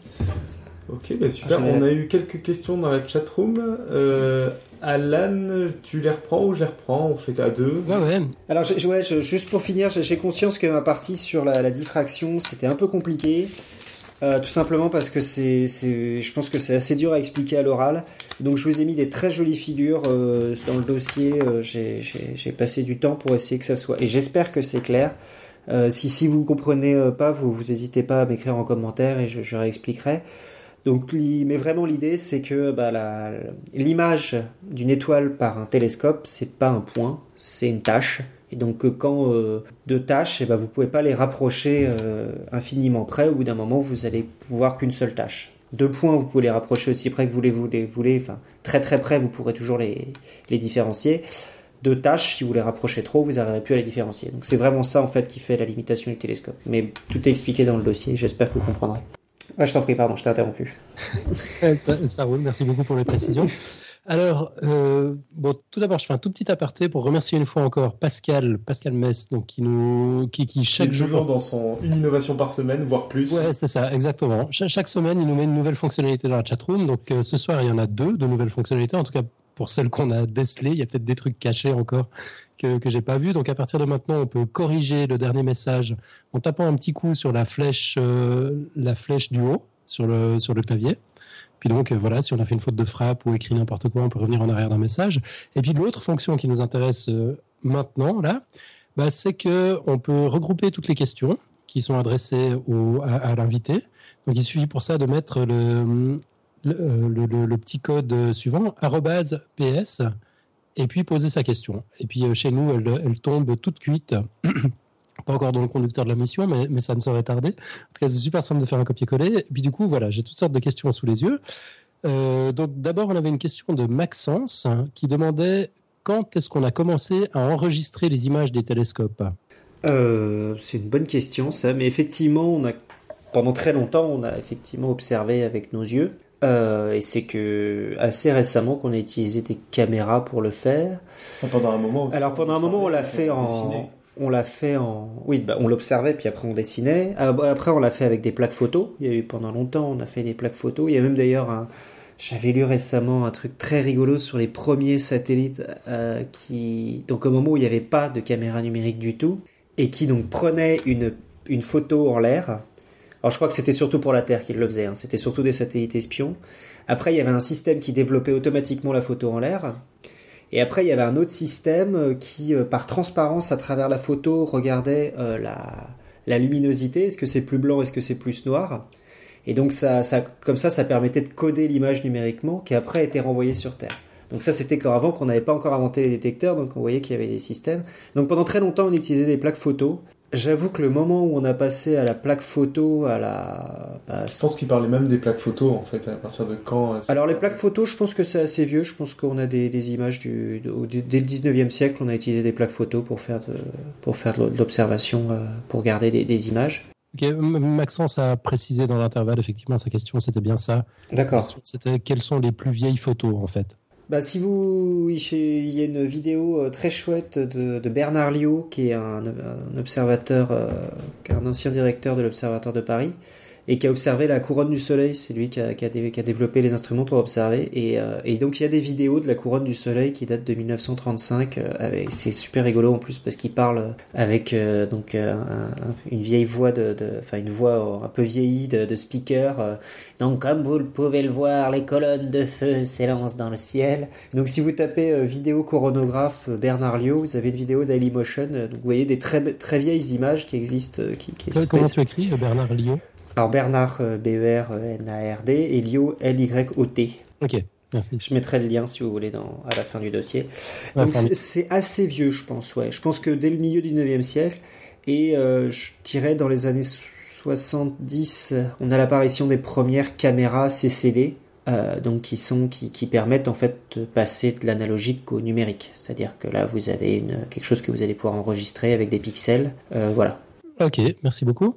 Ok, bah super. On a eu quelques questions dans la chatroom. Euh, Alan, tu les reprends ou je les reprends? On fait à deux. Ouais, ouais. Alors, ouais, juste pour finir, j'ai conscience que ma partie sur la, diffraction, c'était un peu compliqué. Euh, tout simplement parce que c'est, je pense que c'est assez dur à expliquer à l'oral. Donc je vous ai mis des très jolies figures euh, dans le dossier. j'ai passé du temps pour essayer que ça soit. Et j'espère que c'est clair. Si, si vous comprenez pas, vous, vous hésitez pas à m'écrire en commentaire et je, réexpliquerai. Donc, mais vraiment l'idée, c'est que bah, l'image d'une étoile par un télescope, c'est pas un point, c'est une tâche. Et donc, quand euh, deux tâches, eh ben, vous pouvez pas les rapprocher euh, infiniment près. Au bout d'un moment, vous allez voir qu'une seule tâche. Deux points, vous pouvez les rapprocher aussi près que vous voulez. Enfin, très très près, vous pourrez toujours les différencier. Deux tâches, si vous les rapprochez trop, vous n'arriverez plus à les différencier. Donc, c'est vraiment ça en fait qui fait la limitation du télescope. Mais tout est expliqué dans le dossier. J'espère que vous comprendrez je t'en prie, pardon, je t'ai interrompu. ça, roule, merci beaucoup pour les précisions. Alors, euh, bon, tout d'abord, je fais un tout petit aparté pour remercier une fois encore Pascal, Pascal Mess, donc qui nous, qui, qui chaque jour dans son une innovation par semaine, voire plus. Ouais, c'est ça, exactement. chaque semaine, il nous met une nouvelle fonctionnalité dans la chatroom. Donc, euh, ce soir, il y en a deux de nouvelles fonctionnalités. En tout cas, pour celles qu'on a décelées, il y a peut-être des trucs cachés encore que que j'ai pas vu. Donc, à partir de maintenant, on peut corriger le dernier message en tapant un petit coup sur la flèche, euh, la flèche du haut sur le sur le clavier. Puis donc, euh, voilà, si on a fait une faute de frappe ou écrit n'importe quoi, on peut revenir en arrière d'un message. Et puis l'autre fonction qui nous intéresse euh, maintenant, là, bah, c'est que on peut regrouper toutes les questions qui sont adressées au, à, l'invité. Donc il suffit pour ça de mettre le, le, euh, le, petit code suivant, @ps, et puis poser sa question. Et puis chez nous, elle, elle tombe toute cuite pas encore dans le conducteur de la mission, mais, mais ça ne saurait tarder. En tout cas, c'est super simple de faire un copier-coller. Et puis du coup, voilà, j'ai toutes sortes de questions sous les yeux. Euh, donc d'abord, on avait une question de Maxence qui demandait quand est-ce qu'on a commencé à enregistrer les images des télescopes? Euh, C'est une bonne question, ça. Mais effectivement, on a pendant très longtemps, on a effectivement observé avec nos yeux. Euh, et c'est que assez récemment qu'on a utilisé des caméras pour le faire. Pendant un moment. Alors pendant un moment, on l'a fait en on l'a fait en. Oui, bah, on l'observait, puis après on dessinait. Ah, bah, après, on l'a fait avec des plaques photos. Il y a eu pendant longtemps, on a fait des plaques photos. Il y a même d'ailleurs un. J'avais lu récemment un truc très rigolo sur les premiers satellites euh, qui. Donc, au moment où il n'y avait pas de caméra numérique du tout. et qui donc prenait une, une photo en l'air. Alors je crois que c'était surtout pour la Terre qu'il le faisait, hein. c'était surtout des satellites espions. Après, il y avait un système qui développait automatiquement la photo en l'air. Et après, il y avait un autre système euh, qui, euh, par transparence à travers la photo, regardait euh, la, luminosité. Est-ce que c'est plus blanc, est-ce que c'est plus noir? Et donc, ça, comme ça, ça permettait de coder l'image numériquement qui après été renvoyée sur Terre. Donc ça, c'était avant qu'on n'avait pas encore inventé les détecteurs, donc on voyait qu'il y avait des systèmes. Donc pendant très longtemps, on utilisait des plaques photo. J'avoue que le moment où on a passé à la plaque photo, à la... Bah, je pense qu'il parlait même des plaques photo, en fait, à partir de quand... Euh, Alors les plaques photo, je pense que c'est assez vieux. Je pense qu'on a des, des images du, dès le 19e siècle, on a utilisé des plaques photo pour faire de, pour faire de l'observation, euh, pour garder des, des images. Ok, Maxence a précisé dans l'intervalle, effectivement, sa question, c'était bien ça. D'accord. C'était quelles sont les plus vieilles photos, en fait? Bah, si vous, il y a une vidéo euh, très chouette de, Bernard Liot, qui est un, un observateur, euh, un ancien directeur de l'Observatoire de Paris, et qui a observé la couronne du soleil. C'est lui qui a, qui, a, qui a, développé les instruments pour observer. Et, euh, et, donc il y a des vidéos de la couronne du soleil qui datent de 1935. Euh, c'est super rigolo en plus parce qu'il parle avec euh, donc un, une vieille voix de, enfin une voix un peu vieillie de, de speaker. donc comme vous pouvez le voir, les colonnes de feu s'élancent dans le ciel. Donc si vous tapez vidéo coronographe Bernard Liot, vous avez une vidéo Dailymotion. donc vous voyez des très très vieilles images qui existent. Qui, qui Comment tu écris Bernard Liot alors Bernard, euh, B-E-R-N-A-R-D, et Lio, L-Y-O-T. Ok, merci. Je mettrai le lien si vous voulez dans, à la fin du dossier. Donc c'est assez vieux, je pense, ouais. Je pense que dès le milieu du 9e siècle, et euh, je dirais dans les années 70, on a l'apparition des premières caméras CCD, euh, donc qui sont qui, qui, permettent en fait de passer de l'analogique au numérique. C'est-à-dire que là, vous avez une, quelque chose que vous allez pouvoir enregistrer avec des pixels. Euh, voilà. Ok, merci beaucoup.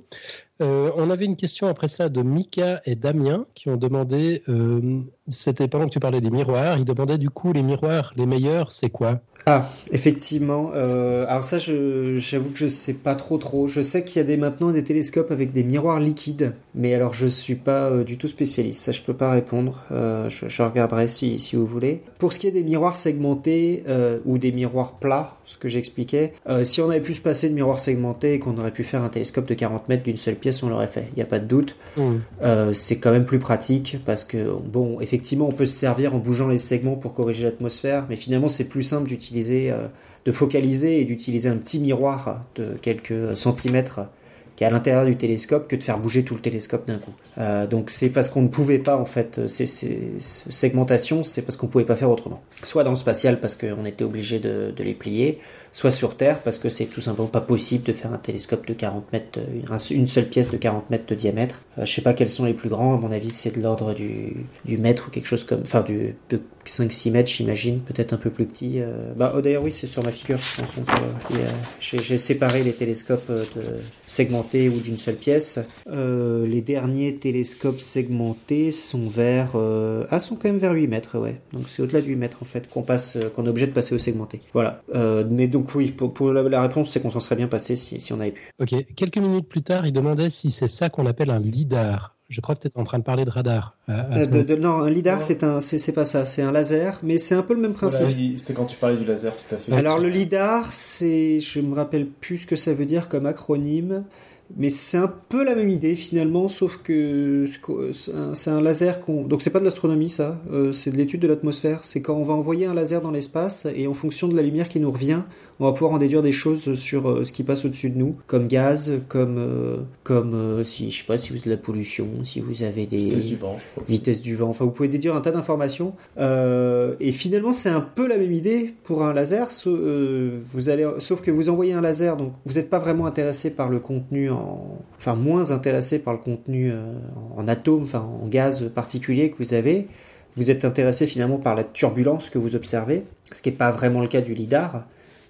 Euh, on avait une question après ça de Mika et Damien qui ont demandé, euh, c'était pendant que tu parlais des miroirs, ils demandaient du coup les miroirs les meilleurs, c'est quoi? Ah, effectivement. Euh, alors ça, j'avoue que je sais pas trop trop. Je sais qu'il y a des, maintenant des télescopes avec des miroirs liquides, mais alors je suis pas euh, du tout spécialiste. Ça, je peux pas répondre. Euh, je, je, regarderai si, si vous voulez. Pour ce qui est des miroirs segmentés ou des miroirs plats, ce que j'expliquais, si on avait pu se passer de miroirs segmentés et qu'on aurait pu faire un télescope de 40 mètres d'une seule pièce, on l'aurait fait. Il n'y a pas de doute. Mmh. C'est quand même plus pratique parce que bon, effectivement, on peut se servir en bougeant les segments pour corriger l'atmosphère, mais finalement, c'est plus simple d'utiliser euh, de focaliser et d'utiliser un petit miroir de quelques centimètres qui est à l'intérieur du télescope que de faire bouger tout le télescope d'un coup. Euh, donc c'est parce qu'on ne pouvait pas en fait ces, ces segmentations, c'est parce qu'on ne pouvait pas faire autrement. Soit dans le spatial parce qu'on était obligé de, les plier, soit sur Terre parce que c'est tout simplement pas possible de faire un télescope de 40 mètres, une seule pièce de 40 mètres de diamètre. Euh, je sais pas quels sont les plus grands, à mon avis c'est de l'ordre du, du mètre ou quelque chose comme, enfin du, de 5-6 mètres j'imagine, peut-être un peu plus petit. Euh, bah oh, d'ailleurs oui c'est sur ma figure, euh, j'ai séparé les télescopes de segmentés ou d'une seule pièce. Euh, les derniers télescopes segmentés sont vers, euh, ah sont quand même vers 8 mètres, ouais. Donc c'est au-delà de 8 mètres en fait qu'on passe, qu'on est obligé de passer au segmenté. Voilà. mais donc oui, pour, la, réponse, c'est qu'on s'en serait bien passé si, on avait pu. Ok. Quelques minutes plus tard, il demandait si c'est ça qu'on appelle un lidar. Je crois que tu es en train de parler de radar. Euh, de, de, non, un lidar, c'est un, c'est pas ça, c'est un laser, mais c'est un peu le même principe. Voilà, C'était quand tu parlais du laser, tout à fait. Alors le lidar, c'est, je me rappelle plus ce que ça veut dire comme acronyme. Mais c'est un peu la même idée finalement, sauf que c'est un laser qu'on. Donc c'est pas de l'astronomie ça, euh, c'est de l'étude de l'atmosphère. C'est quand on va envoyer un laser dans l'espace et en fonction de la lumière qui nous revient, on va pouvoir en déduire des choses sur euh, ce qui passe au-dessus de nous, comme gaz, comme euh, comme euh, si je sais pas si vous avez de la pollution, si vous avez des vitesse du vent, vitesse du vent. Enfin, vous pouvez déduire un tas d'informations. et finalement, c'est un peu la même idée pour un laser. vous allez, sauf que vous envoyez un laser, donc vous n'êtes pas vraiment intéressé par le contenu en, enfin moins intéressé par le contenu en atome, enfin en gaz particulier que vous avez. Vous êtes intéressé finalement par la turbulence que vous observez, ce qui n'est pas vraiment le cas du lidar.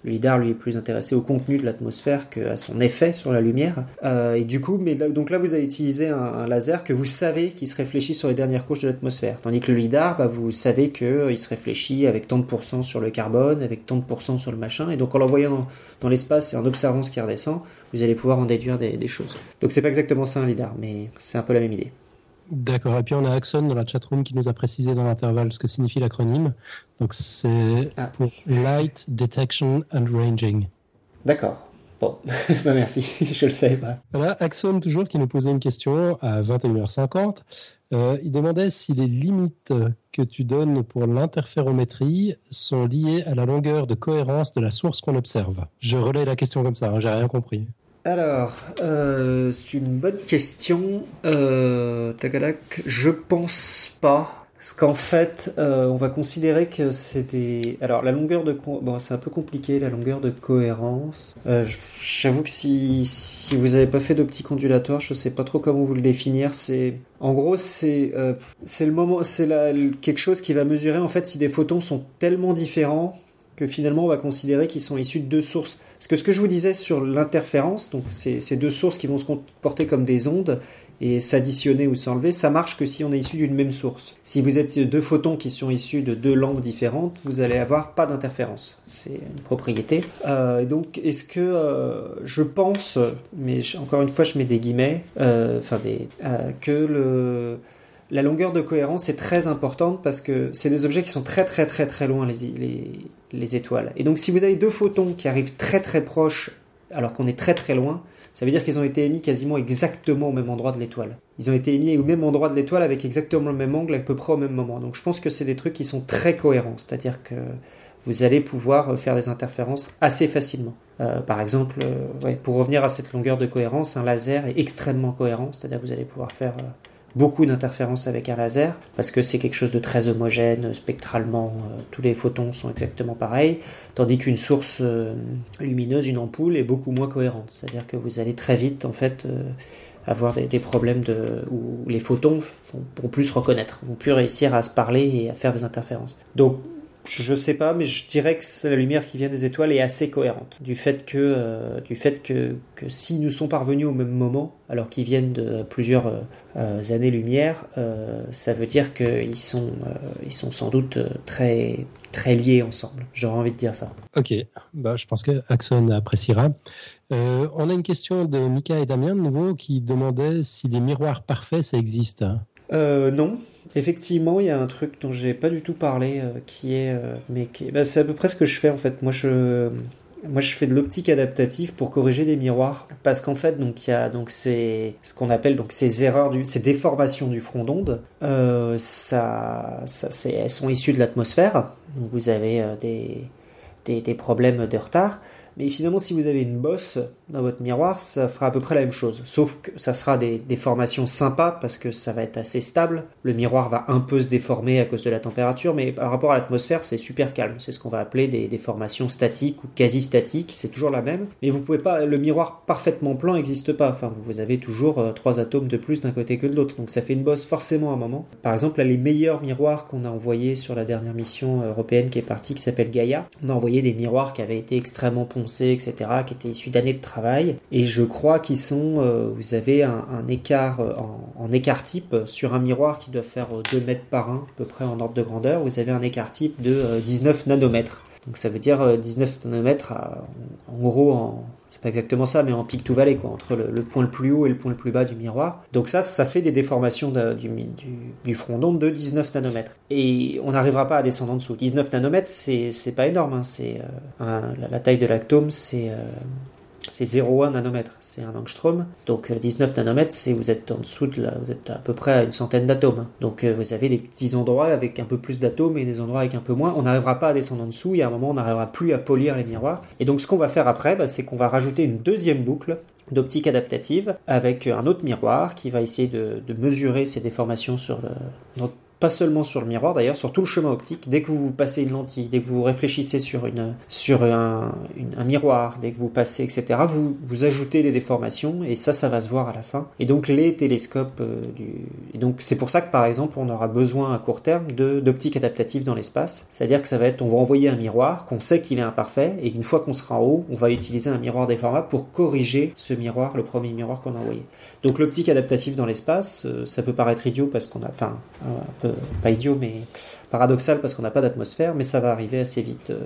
Le lidar, lui, est plus intéressé au contenu de l'atmosphère qu'à son effet sur la lumière. Euh, et du coup, mais là, donc là, vous avez utilisé un, laser que vous savez qui se réfléchit sur les dernières couches de l'atmosphère. Tandis que le lidar, bah, vous savez qu'il euh, se réfléchit avec tant de pourcents sur le carbone, avec tant de pourcents sur le machin. Et donc, en l'envoyant dans, dans l'espace et en observant ce qui redescend, vous allez pouvoir en déduire des, des choses. Donc, c'est pas exactement ça un lidar, mais c'est un peu la même idée. D'accord. Et puis on a Axon dans la chatroom qui nous a précisé dans l'intervalle ce que signifie l'acronyme. Donc c'est ah. pour Light Detection and Ranging. D'accord. Bon, bah merci, je le savais pas. Voilà, Axon toujours qui nous posait une question à 21h50. Euh, il demandait si les limites que tu donnes pour l'interférométrie sont liées à la longueur de cohérence de la source qu'on observe. Je relais la question comme ça, hein, j'ai rien compris. Alors, euh, c'est une bonne question. Euh, je pense pas. Parce qu'en fait, euh, on va considérer que c'est des. Alors, la longueur de. Bon, c'est un peu compliqué, la longueur de cohérence. Euh, j'avoue que si, si vous n'avez pas fait d'optique ondulatoire, je ne sais pas trop comment vous le définir. C'est. En gros, c'est c'est le moment, c'est quelque chose qui va mesurer en fait si des photons sont tellement différents que finalement on va considérer qu'ils sont issus de deux sources. Parce que ce que je vous disais sur l'interférence, donc ces deux sources qui vont se comporter comme des ondes, et s'additionner ou s'enlever, ça marche que si on est issu d'une même source. Si vous êtes deux photons qui sont issus de deux lampes différentes, vous allez avoir pas d'interférence. C'est une propriété. Euh, donc, est-ce que euh, je pense, mais encore une fois, je mets des guillemets, euh, que la longueur de cohérence est très importante parce que c'est des objets qui sont très très très très loin les, les étoiles. Et donc si vous avez deux photons qui arrivent très très proches alors qu'on est très très loin, ça veut dire qu'ils ont été émis quasiment exactement au même endroit de l'étoile. Ils ont été émis au même endroit de l'étoile avec exactement le même angle à peu près au même moment. Donc je pense que c'est des trucs qui sont très cohérents, c'est-à-dire que vous allez pouvoir faire des interférences assez facilement. Euh, par exemple, euh, pour revenir à cette longueur de cohérence, un laser est extrêmement cohérent, c'est-à-dire que vous allez pouvoir faire euh, beaucoup d'interférences avec un laser parce que c'est quelque chose de très homogène spectralement. Euh, tous les photons sont exactement pareils, tandis qu'une source euh, lumineuse, une ampoule, est beaucoup moins cohérente. C'est-à-dire que vous allez très vite en fait euh, avoir des, problèmes de, où les photons vont, plus se reconnaître, vont plus réussir à se parler et à faire des interférences. Donc je sais pas, mais je dirais que la lumière qui vient des étoiles est assez cohérente. Du fait que, euh, du fait que, que s'ils nous sont parvenus au même moment, alors qu'ils viennent de plusieurs euh, années-lumière, euh, ça veut dire qu'ils sont, ils sont sans doute très, très liés ensemble. J'aurais envie de dire ça. Ok, bah, je pense que Axon appréciera. on a une question de Mika et Damien de nouveau qui demandaient si les miroirs parfaits ça existe. non, Effectivement, il y a un truc dont j'ai pas du tout parlé, euh, qui est, euh, mais qui, bah, c'est à peu près ce que je fais en fait. Moi, je, moi, je fais de l'optique adaptative pour corriger des miroirs, parce qu'en fait, donc il y a donc ces, ce qu'on appelle donc ces erreurs du, ces déformations du front d'onde. Euh, ça, ça c'est, elles sont issues de l'atmosphère. Donc vous avez des, des, des problèmes de retard. Mais finalement, si vous avez une bosse dans votre miroir, ça fera à peu près la même chose. Sauf que ça sera des déformations sympas parce que ça va être assez stable. Le miroir va un peu se déformer à cause de la température, mais par rapport à l'atmosphère, c'est super calme. C'est ce qu'on va appeler des déformations statiques ou quasi statiques. C'est toujours la même. Mais vous pouvez pas, le miroir parfaitement plan n'existe pas. Enfin, vous avez toujours euh, trois atomes de plus d'un côté que de l'autre. Donc ça fait une bosse forcément à un moment. Par exemple, là, les meilleurs miroirs qu'on a envoyés sur la dernière mission européenne qui est partie, qui s'appelle Gaia, on a envoyé des miroirs qui avaient été extrêmement poncés etc., qui étaient issus d'années de travail. Et je crois qu'ils sont, euh, vous avez un, écart euh, en, écart type sur un miroir qui doit faire 2 euh, mètres par 1, à peu près en ordre de grandeur, vous avez un écart type de 19 nanomètres. Donc ça veut dire 19 nanomètres, en gros, en, pas exactement ça, mais en pic to valley, quoi, entre le, point le plus haut et le point le plus bas du miroir. Donc ça, ça fait des déformations du, front d'onde de 19 nanomètres. Et on n'arrivera pas à descendre en dessous. 19 nanomètres, c'est pas énorme. Hein. c'est euh, la, taille de l'atome, c'est euh, c'est 0,1 nanomètre, c'est un angstrom. Donc 19 euh, nanomètres, c'est vous êtes en dessous de là, vous êtes à peu près à une centaine d'atomes. Donc euh, vous avez des petits endroits avec un peu plus d'atomes et des endroits avec un peu moins. On n'arrivera pas à descendre en dessous, il y a un moment on n'arrivera plus à polir les miroirs. Et donc ce qu'on va faire après, bah, c'est qu'on va rajouter une deuxième boucle d'optique adaptative avec un autre miroir qui va essayer de, mesurer ces déformations sur le, pas seulement sur le miroir d'ailleurs, sur tout le chemin optique. Dès que vous passez une lentille, dès que vous réfléchissez sur, une, sur un, un miroir, dès que vous passez, etc., vous, vous ajoutez des déformations et ça, ça va se voir à la fin. Et donc les télescopes, euh, et donc c'est pour ça que par exemple on aura besoin à court terme d'optique adaptative dans l'espace. C'est-à-dire que ça va être, on va envoyer un miroir qu'on sait qu'il est imparfait et une fois qu'on sera en haut, on va utiliser un miroir déformable pour corriger ce miroir, le premier miroir qu'on a envoyé. Donc l'optique adaptative dans l'espace, euh, ça peut paraître idiot parce qu'on a, enfin, peu, pas idiot, mais paradoxal parce qu'on n'a pas d'atmosphère, mais ça va arriver assez vite. Euh,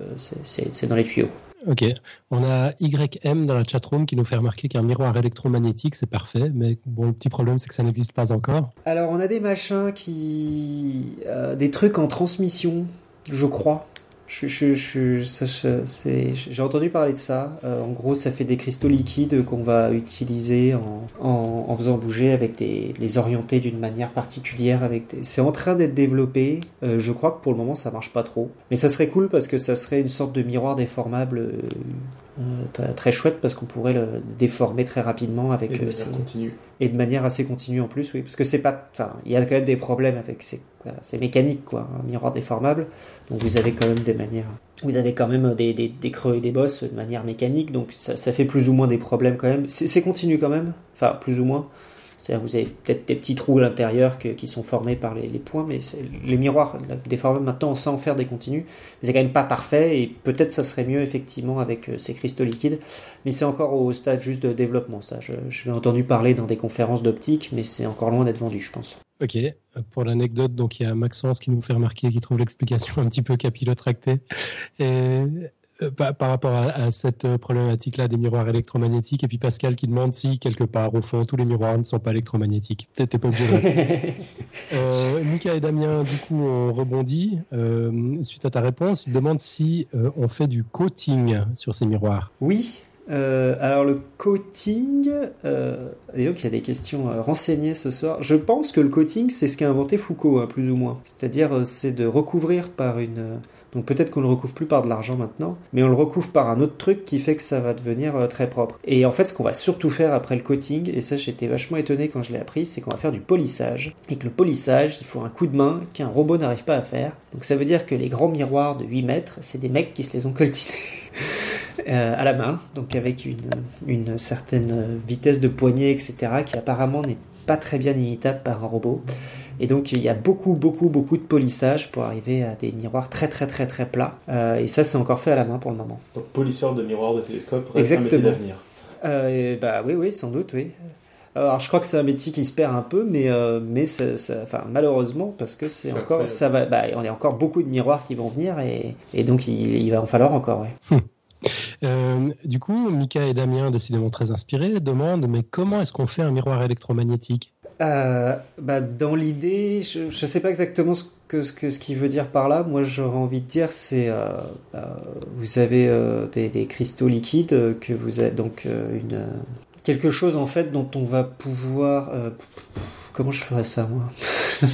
c'est dans les tuyaux. Ok. On a YM dans la chatroom qui nous fait remarquer qu'un miroir électromagnétique, c'est parfait, mais bon, le petit problème, c'est que ça n'existe pas encore. Alors, on a des machins qui. Euh, des trucs en transmission, je crois. J'ai entendu parler de ça. Euh, en gros, ça fait des cristaux liquides qu'on va utiliser en, en, en faisant bouger avec des, les orienter d'une manière particulière. Avec des... C'est en train d'être développé. Euh, je crois que pour le moment, ça marche pas trop. Mais ça serait cool parce que ça serait une sorte de miroir déformable euh, très, très chouette parce qu'on pourrait le déformer très rapidement avec Et de euh, manière ces- continue. et de manière assez continue en plus, oui, parce que c'est pas, enfin, il y a quand même des problèmes avec ces, voilà, c'est mécanique quoi, un miroir déformable, donc vous avez quand même des manières, vous avez quand même des, des, des creux et des bosses de manière mécanique, donc ça, ça fait plus ou moins des problèmes quand même. C'est continu quand même, enfin plus ou moins. C'est-à-dire vous avez peut-être des petits trous à l'intérieur qui sont formés par les, points, mais les miroirs déformables maintenant en faire des continus. Mais C'est quand même pas parfait et peut-être ça serait mieux effectivement avec euh, ces cristaux liquides. Mais c'est encore au stade juste de développement, ça. Je, l'ai entendu parler dans des conférences d'optique, mais c'est encore loin d'être vendu, je pense. Ok, pour l'anecdote, donc il y a Maxence qui nous fait remarquer, qui trouve l'explication un petit peu capillotractée. Par, par rapport à, à cette euh, problématique-là des miroirs électromagnétiques, et puis Pascal qui demande si quelque part, au fond, tous les miroirs ne sont pas électromagnétiques. T'es pas obligé. Euh, Mika et Damien, du coup, on rebondit. Euh, suite à ta réponse, ils demandent si euh, on fait du coating sur ces miroirs. Oui. euh, alors le coating, euh, et donc il y a des questions euh, renseignées ce soir. Je pense que le coating, c'est ce qu'a inventé Foucault, hein, plus ou moins. C'est-à-dire, euh, c'est de recouvrir par une. Donc peut-être qu'on le recouvre plus par de l'argent maintenant, mais on le recouvre par un autre truc qui fait que ça va devenir euh, très propre. Et en fait, ce qu'on va surtout faire après le coating, et ça j'étais vachement étonné quand je l'ai appris, c'est qu'on va faire du polissage. Et que le polissage, il faut un coup de main qu'un robot n'arrive pas à faire. Donc ça veut dire que les grands miroirs de 8 mètres, c'est des mecs qui se les ont coltinés. euh, à la main, donc avec une certaine vitesse de poignée, etc., qui apparemment n'est pas très bien imitable par un robot. Et donc il y a beaucoup, beaucoup, beaucoup de polissage pour arriver à des miroirs très, très, très, très plats. Euh, et ça, c'est encore fait à la main pour le moment. Donc, polisseur de miroir de télescope reste un métier Exactement. d'avenir. Euh, bah oui, oui, sans doute, oui. Alors je crois que c'est un métier qui se perd un peu, mais, euh, mais ça, ça- enfin, malheureusement, parce que c'est encore, incroyable. ça va, bah, on a encore beaucoup de miroirs qui vont venir et, et donc il, il va en falloir encore, ouais. Euh, du coup, Mika et Damien, décidément très inspirés, demandent mais comment est-ce qu'on fait un miroir électromagnétique? Euh, bah, dans l'idée, je ne sais pas exactement ce que ce qu'il veut dire par là. Moi, j'aurais envie de dire, c'est euh, euh, vous avez euh, des, des cristaux liquides euh, que vous avez donc une quelque chose en fait dont on va pouvoir. comment je ferais ça moi?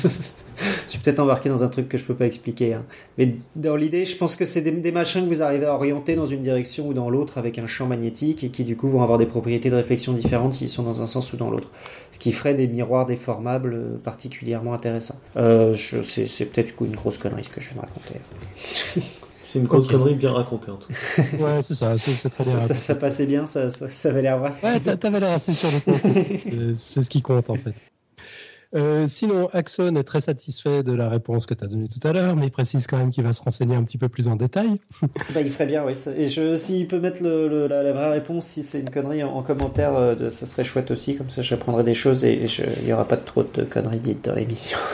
Je suis peut-être embarqué dans un truc que je peux pas expliquer. hein. Mais dans l'idée, je pense que c'est des, des machins que vous arrivez à orienter dans une direction ou dans l'autre avec un champ magnétique et qui du coup vont avoir des propriétés de réflexion différentes s'ils sont dans un sens ou dans l'autre ce qui ferait des miroirs déformables euh, particulièrement intéressants. Euh, c'est c'est peut-être du coup une grosse connerie ce que je viens de raconter. C'est une grosse connerie bien racontée en tout cas. Ouais, c'est ça, c'est c'est très bien. Ça, ça- ça passait bien, ça, ça, ça avait l'air vrai. Ouais, t'a- t'avais l'air assez sûr de. C'est- C'est ce qui compte en fait. Euh, sinon, Axon est très satisfait de la réponse que tu as donnée tout à l'heure, mais il précise quand même qu'il va se renseigner un petit peu plus en détail. Bah, il ferait bien, oui. Et s'il peut mettre le, le- la, la vraie réponse, si c'est une connerie en, en commentaire, euh, ça serait chouette aussi. Comme ça, j'apprendrai des choses et je- il n'y aura pas trop de conneries dites dans l'émission.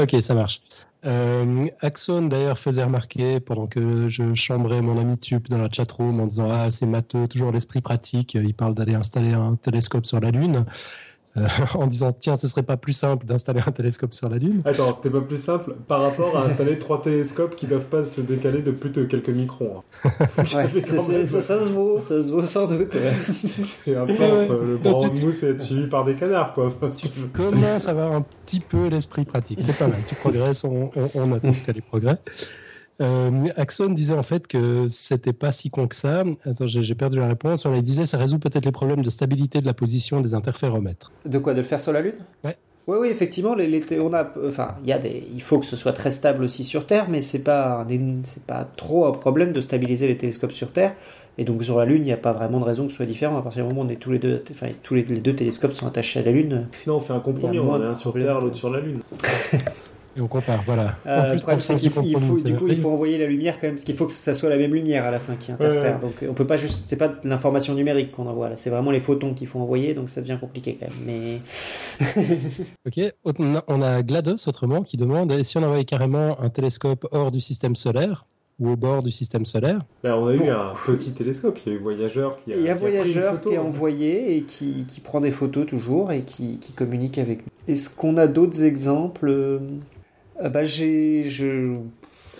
Ok, ça marche. Euh, Axon d'ailleurs faisait remarquer pendant que je chambrais mon ami Tup dans la chatroom en disant ah c'est matheux, toujours l'esprit pratique. Il parle d'aller installer un télescope sur la Lune. Euh, en disant tiens ce serait pas plus simple d'installer un télescope sur la Lune. Attends, c'était pas plus simple par rapport à installer trois télescopes qui doivent pas se décaler de plus de quelques microns. hein. Ouais, ça, ça se vaut, ça se vaut sans doute. ouais. C'est un peu Ouais, entre le grand tu- mousse et être suivi par des canards, quoi. Tu tu veux. commences à avoir un petit peu l'esprit pratique. C'est pas mal. Tu progresses, on, on, on note en tout cas les progrès. Euh, Axon disait en fait que c'était pas si con que ça. Attends, j'ai perdu la réponse. Voilà, il disait ça résout peut-être les problèmes de stabilité de la position des interféromètres. De quoi De le faire sur la Lune? Ouais. Oui, oui, effectivement, les, les- on a, enfin, il y a des, il faut que ce soit très stable aussi sur Terre, mais c'est pas, c'est pas trop un problème de stabiliser les télescopes sur Terre. Et donc sur la Lune, il n'y a pas vraiment de raison que ce soit différent. À partir du moment où on est tous les deux, enfin, tous les, les deux télescopes sont attachés à la Lune. Sinon, on fait un compromis. A On a un sur Terre, l'autre sur la Lune. Et on compare, voilà. Euh, en plus, problème, faut, il faut- du coup, il faut envoyer la lumière quand même, parce qu'il faut que ça soit la même lumière à la fin qui interfère. Ouais, Donc on peut pas juste, c'est pas de l'information numérique qu'on envoie là, c'est vraiment les photons qu'il faut envoyer, donc ça devient compliqué quand même. Mais Ok. On a, GLaDOS autrement qui demande et si on envoyait carrément un télescope hors du système solaire ou au bord du système solaire? Ben, on a eu un petit télescope. Il y a eu Voyageur qui a. il y a qui Voyageur qui est envoyé et qui, qui prend des photos toujours et qui, qui communique avec nous. Est-ce qu'on a d'autres exemples Euh, bah j'ai, je,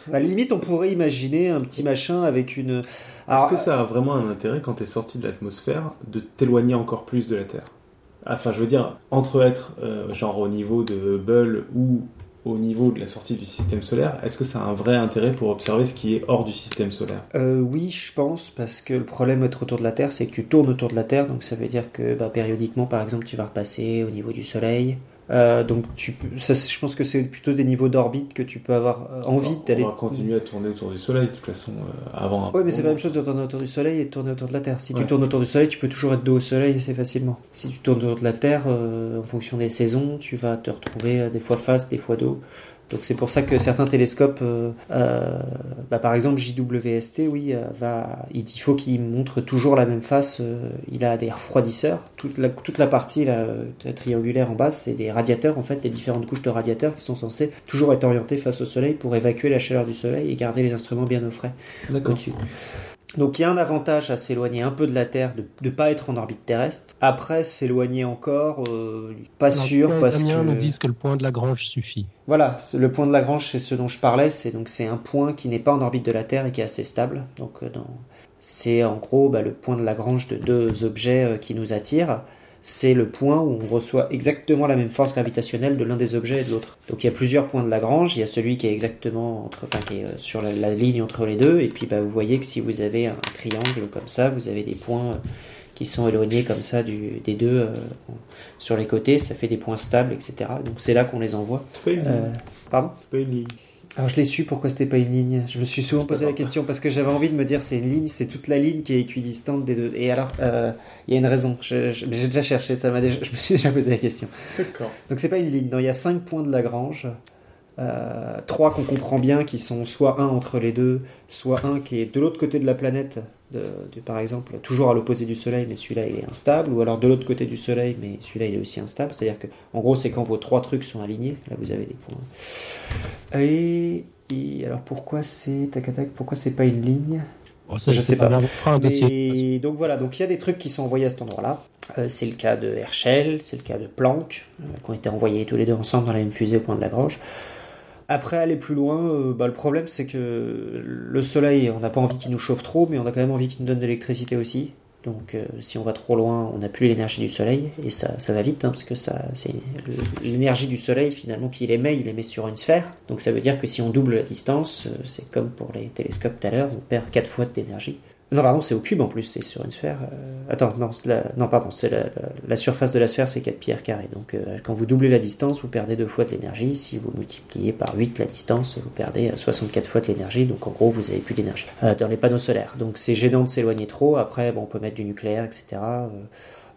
À la limite, on pourrait imaginer un petit machin avec une. Est-ce que ça a vraiment un intérêt quand tu es sorti de l'atmosphère de t'éloigner encore plus de la Terre? Enfin, je veux dire, entre être euh, genre au niveau de Bull ou au niveau de la sortie du système solaire, est-ce que ça a un vrai intérêt pour observer ce qui est hors du système solaire? Euh, Oui, je pense, parce que le problème d'être autour de la Terre, c'est que tu tournes autour de la Terre, donc ça veut dire que bah, périodiquement, par exemple, tu vas repasser au niveau du Soleil, euh, donc tu ça, je pense que c'est plutôt des niveaux d'orbite que tu peux avoir euh, envie d'aller. On va continuer à tourner autour du Soleil de toute façon euh, avant. Oui, mais c'est la même chose de tourner autour du Soleil et de tourner autour de la Terre. Si tu tournes autour du Soleil, tu peux toujours être dos au Soleil assez facilement. Si tu tournes autour de la Terre, en fonction des saisons, tu vas te retrouver des fois face, des fois dos. Donc c'est pour ça que certains télescopes, euh, euh, bah, par exemple JWST, oui, euh, va, il, faut qu'il montre toujours la même face. il a des refroidisseurs. Toute la, toute la partie triangulaire en bas, c'est des radiateurs en fait, des différentes couches de radiateurs qui sont censés toujours être orientés face au soleil pour évacuer la chaleur du soleil et garder les instruments bien au frais au-dessus. Donc il y a un avantage à s'éloigner un peu de la Terre, de ne pas être en orbite terrestre. Après, s'éloigner encore, euh, pas sûr parce que... nous disent que le point de Lagrange suffit. Voilà, le point de Lagrange, c'est ce dont je parlais. C'est donc c'est un point qui n'est pas en orbite de la Terre et qui est assez stable. Donc euh, c'est en gros bah, le point de Lagrange de deux objets euh, qui nous attirent c'est le point où on reçoit exactement la même force gravitationnelle de l'un des objets et de l'autre. Donc il y a plusieurs points de Lagrange, il y a celui qui est exactement entre, enfin, qui est euh, sur la, ligne entre les deux, et puis bah, vous voyez que si vous avez un triangle comme ça, vous avez des points euh, qui sont éloignés comme ça du, des deux euh, sur les côtés, ça fait des points stables, etc. Donc c'est là qu'on les envoie. pardon? C'est pas une ligne. Alors je l'ai su pourquoi c'était pas une ligne. Je me suis souvent posé la question parce que j'avais envie de me dire c'est une ligne, c'est toute la ligne qui est équidistante des deux. Et alors, euh, il y a une raison. J'ai déjà cherché, ça m'a déjà, je me suis déjà posé la question. D'accord. Donc c'est pas une ligne. Non, il y a cinq points de Lagrange. Euh, trois qu'on comprend bien, qui sont soit un entre les deux, soit un qui est de l'autre côté de la planète, de, par exemple, toujours à l'opposé du Soleil, mais celui-là il est instable, ou alors de l'autre côté du Soleil, mais celui-là il est aussi instable. C'est-à-dire que, en gros, c'est quand vos trois trucs sont alignés. Là, vous avez des points. Et, alors pourquoi c'est tac tac Pourquoi c'est pas une ligne? Oh, ça, je sais pas. pas. un dossier. donc voilà, donc il y a des trucs qui sont envoyés à cet endroit-là. Euh, c'est le cas de Herschel, c'est le cas de Planck, euh, qui ont été envoyés tous les deux ensemble dans la même fusée au point de Lagrange. Après, aller plus loin, euh, bah, le problème c'est que le soleil, on n'a pas envie qu'il nous chauffe trop, mais on a quand même envie qu'il nous donne de l'électricité aussi. Donc euh, si on va trop loin, on n'a plus l'énergie du soleil, et ça, va vite, hein, parce que c'est l'énergie du soleil finalement qu'il émet, il émet sur une sphère. Donc ça veut dire que si on double la distance, euh, c'est comme pour les télescopes tout à l'heure, on perd 4 fois d'énergie. Non, pardon, c'est au cube en plus, c'est sur une sphère. Euh, attends, non, non, pardon, c'est la, surface de la sphère, c'est 4 pierres carrées. Donc, euh, quand vous doublez la distance, vous perdez deux fois de l'énergie. Si vous multipliez par 8 la distance, vous perdez 64 fois de l'énergie. Donc, en gros, vous n'avez plus d'énergie euh, dans les panneaux solaires. Donc, c'est gênant de s'éloigner trop. Après, bon, on peut mettre du nucléaire, etc.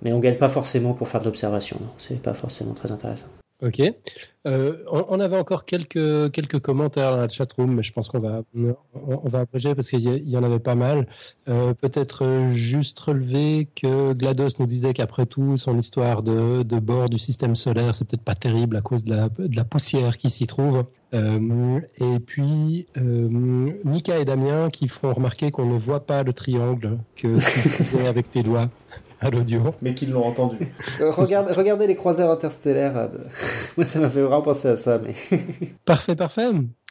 mais on gagne pas forcément pour faire de l'observation. C'est pas forcément très intéressant. Ok. Euh, on, avait encore quelques, quelques commentaires dans la chatroom, mais je pense qu'on va, on, va abréger parce qu'il y, en avait pas mal. Euh, peut-être juste relever que GLaDOS nous disait qu'après tout, son histoire de, de, bord du système solaire, c'est peut-être pas terrible à cause de la, la poussière qui s'y trouve. Euh, et puis, Mika et Damien qui font remarquer qu'on ne voit pas le triangle que tu faisais avec tes doigts à l'audio. Mais qu'ils l'ont entendu. Euh, regardez les croiseurs interstellaires. Euh, moi, ça m'a fait vraiment penser à ça. Mais... parfait, parfait.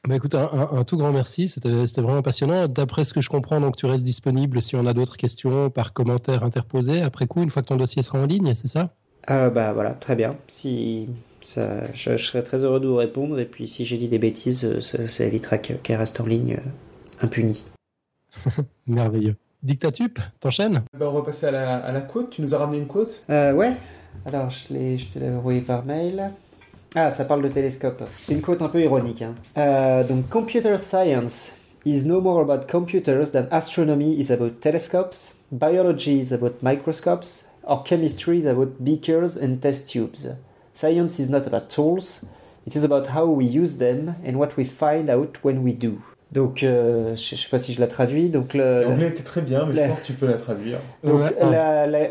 Bah écoute, un, tout grand merci, c'était vraiment passionnant. D'après ce que je comprends, donc tu restes disponible si on a d'autres questions par commentaire interposé après coup, une fois que ton dossier sera en ligne, c'est ça? Euh, Bah voilà, très bien. Si ça, je, serais très heureux de vous répondre et puis si j'ai dit des bêtises, ça, ça évitera qu'elle reste en ligne impuni. Merveilleux. Dictatup, t'enchaînes? Bah, On va passer à la, à la quote. Tu nous as ramené une quote? Euh, Ouais. Alors, je, je te l'ai envoyé par mail. Ah, ça parle de télescope. C'est une quote un peu ironique. Hein. Euh, donc, Computer science is no more about computers than astronomy is about telescopes, biology is about microscopes, or chemistry is about beakers and test tubes. Science is not about tools, it is about how we use them and what we find out when we do. Donc, euh, je ne sais pas si je la traduis. Donc, l'anglais était très bien, mais je pense que tu peux la traduire. Donc,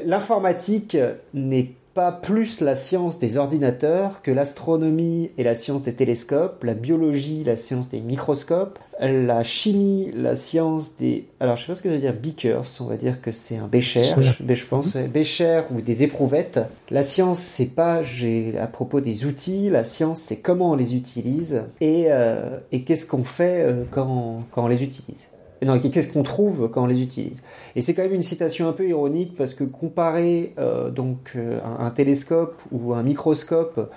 l'informatique n'est pas plus la science des ordinateurs que l'astronomie et la science des télescopes, la biologie, la science des microscopes, la chimie, la science des... Alors je sais pas ce que ça veut dire beakers, on va dire que c'est un bécher, je, je pense, ouais, bécher ou des éprouvettes. La science c'est pas j'ai à propos des outils, la science c'est comment on les utilise et, euh, et qu'est-ce qu'on fait euh, quand, quand on les utilise. Non, qu'est-ce qu'on trouve quand on les utilise Et c'est quand même une citation un peu ironique parce que comparer euh, donc un, un, télescope ou un microscope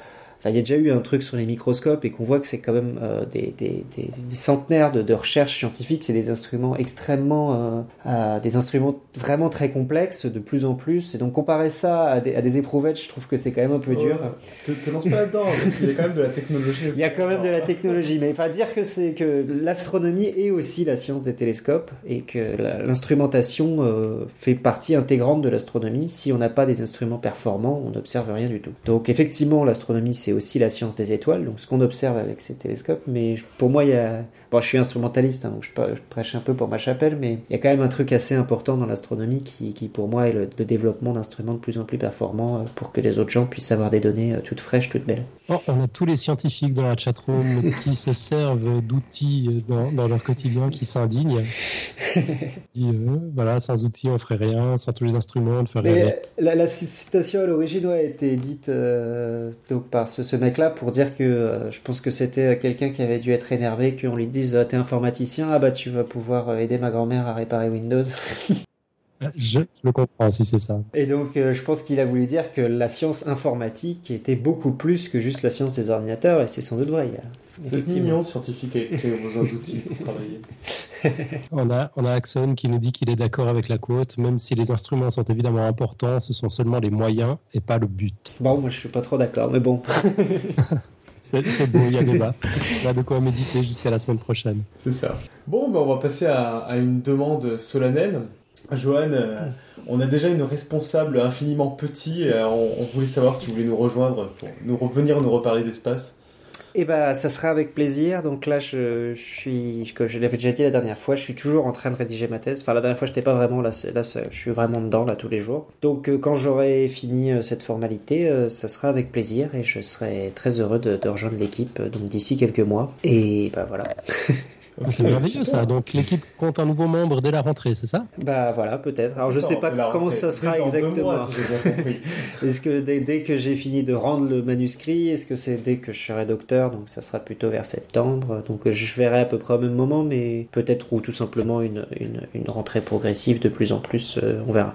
Enfin, il y a déjà eu un truc sur les microscopes et qu'on voit que c'est quand même euh, des, des, des, des, centenaires de, de recherches scientifiques. C'est des instruments extrêmement, euh, des instruments vraiment très complexes de plus en plus. Et donc comparer ça à des, à éprouvettes, je trouve que c'est quand même un peu dur. Te, te lance pas là-dedans, parce qu'il y a quand même de la technologie. Il y a quand même de la technologie, mais enfin dire que c'est que l'astronomie est aussi la science des télescopes et que l'instrumentation euh, fait partie intégrante de l'astronomie. Si on n'a pas des instruments performants, on n'observe rien du tout. Donc effectivement, l'astronomie c'est aussi la science des étoiles, donc ce qu'on observe avec ces télescopes. Mais pour moi, il y a. Bon, je suis instrumentaliste, hein, donc je, prêche un peu pour ma chapelle, mais il y a quand même un truc assez important dans l'astronomie qui, qui, pour moi, est le, le développement d'instruments de plus en plus performants euh, pour que les autres gens puissent avoir des données euh, toutes fraîches, toutes belles. Oh, on a tous les scientifiques dans la chatroom qui se servent d'outils dans, dans, leur quotidien, qui s'indignent. euh, voilà, sans outils, on ferait rien, sans tous les instruments, on ne ferait rien. La, la, citation à l'origine a été dite euh, donc par ce, ce mec-là pour dire que euh, je pense que c'était quelqu'un qui avait dû être énervé qu'on lui dise t'es informaticien ah bah tu vas pouvoir aider ma grand-mère à réparer Windows je le comprends si c'est ça et donc euh, je pense qu'il a voulu dire que la science informatique était beaucoup plus que juste la science des ordinateurs et c'est sans doute vrai c'est mignon scientifique qui a besoin d'outils pour travailler on a, on a Axon qui nous dit qu'il est d'accord avec la quote, même si les instruments sont évidemment importants, ce sont seulement les moyens et pas le but. Bon, moi je suis pas trop d'accord, mais bon. C'est beau, il y a débat. On a de quoi méditer jusqu'à la semaine prochaine. C'est ça. Bon, ben on va passer à, une demande solennelle. Johan, euh, on a déjà une responsable infiniment petit. Euh, on, on, voulait savoir si tu voulais nous rejoindre pour nous revenir nous reparler d'espace. Eh ben, ça sera avec plaisir. Donc là, je, suis, comme je l'avais déjà dit la dernière fois, je suis toujours en train de rédiger ma thèse. Enfin, la dernière fois, je n'étais pas vraiment là. Là, je suis vraiment dedans là tous les jours. Donc, euh, quand j'aurai fini euh, cette formalité, euh, ça sera avec plaisir et je serai très heureux de, de rejoindre l'équipe. Donc d'ici quelques mois. Et ben voilà. Okay, c'est merveilleux ça. Donc l'équipe compte un nouveau membre dès la rentrée, c'est ça? Bah voilà, peut-être. Alors je sais pas comment ça sera exactement. Mois, si est-ce que dès, dès, que j'ai fini de rendre le manuscrit, est-ce que c'est dès que je serai docteur? Donc ça sera plutôt vers septembre. Donc je verrai à peu près au même moment, mais peut-être ou tout simplement une, une, une, rentrée progressive de plus en plus, euh, on verra.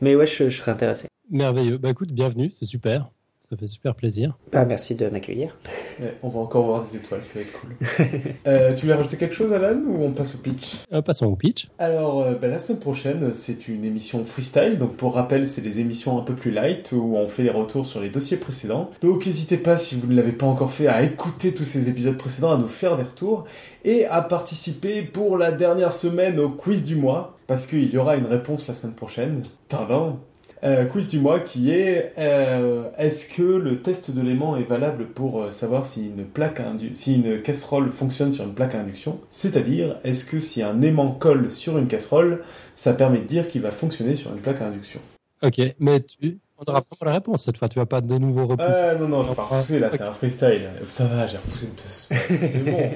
Mais ouais, je, je serais intéressé. Merveilleux. Bah écoute, bienvenue, c'est super. Ça fait super plaisir. Bah, merci de m'accueillir. Ouais, on va encore voir des étoiles, ça va être cool. euh, tu voulais rajouter quelque chose, Alan, ou on passe au pitch? Euh, Passons au pitch. Alors, euh, bah, la semaine prochaine, c'est une émission freestyle. Donc, pour rappel, c'est des émissions un peu plus light où on fait les retours sur les dossiers précédents. Donc, n'hésitez pas, si vous ne l'avez pas encore fait, à écouter tous ces épisodes précédents, à nous faire des retours et à participer pour la dernière semaine au quiz du mois. Parce qu'il y aura une réponse la semaine prochaine. Tadam euh, quiz du mois qui est euh, est-ce que le test de l'aimant est valable pour euh, savoir si une plaque si une casserole fonctionne sur une plaque à induction? C'est-à-dire est-ce que si un aimant colle sur une casserole, ça permet de dire qu'il va fonctionner sur une plaque à induction? Ok, mais tu, on aura vraiment la réponse cette fois. Tu vas pas de nouveau repousser. Non non, je vais pas repousser là, c'est un freestyle. Ça va, j'ai repoussé deux. C'est bon.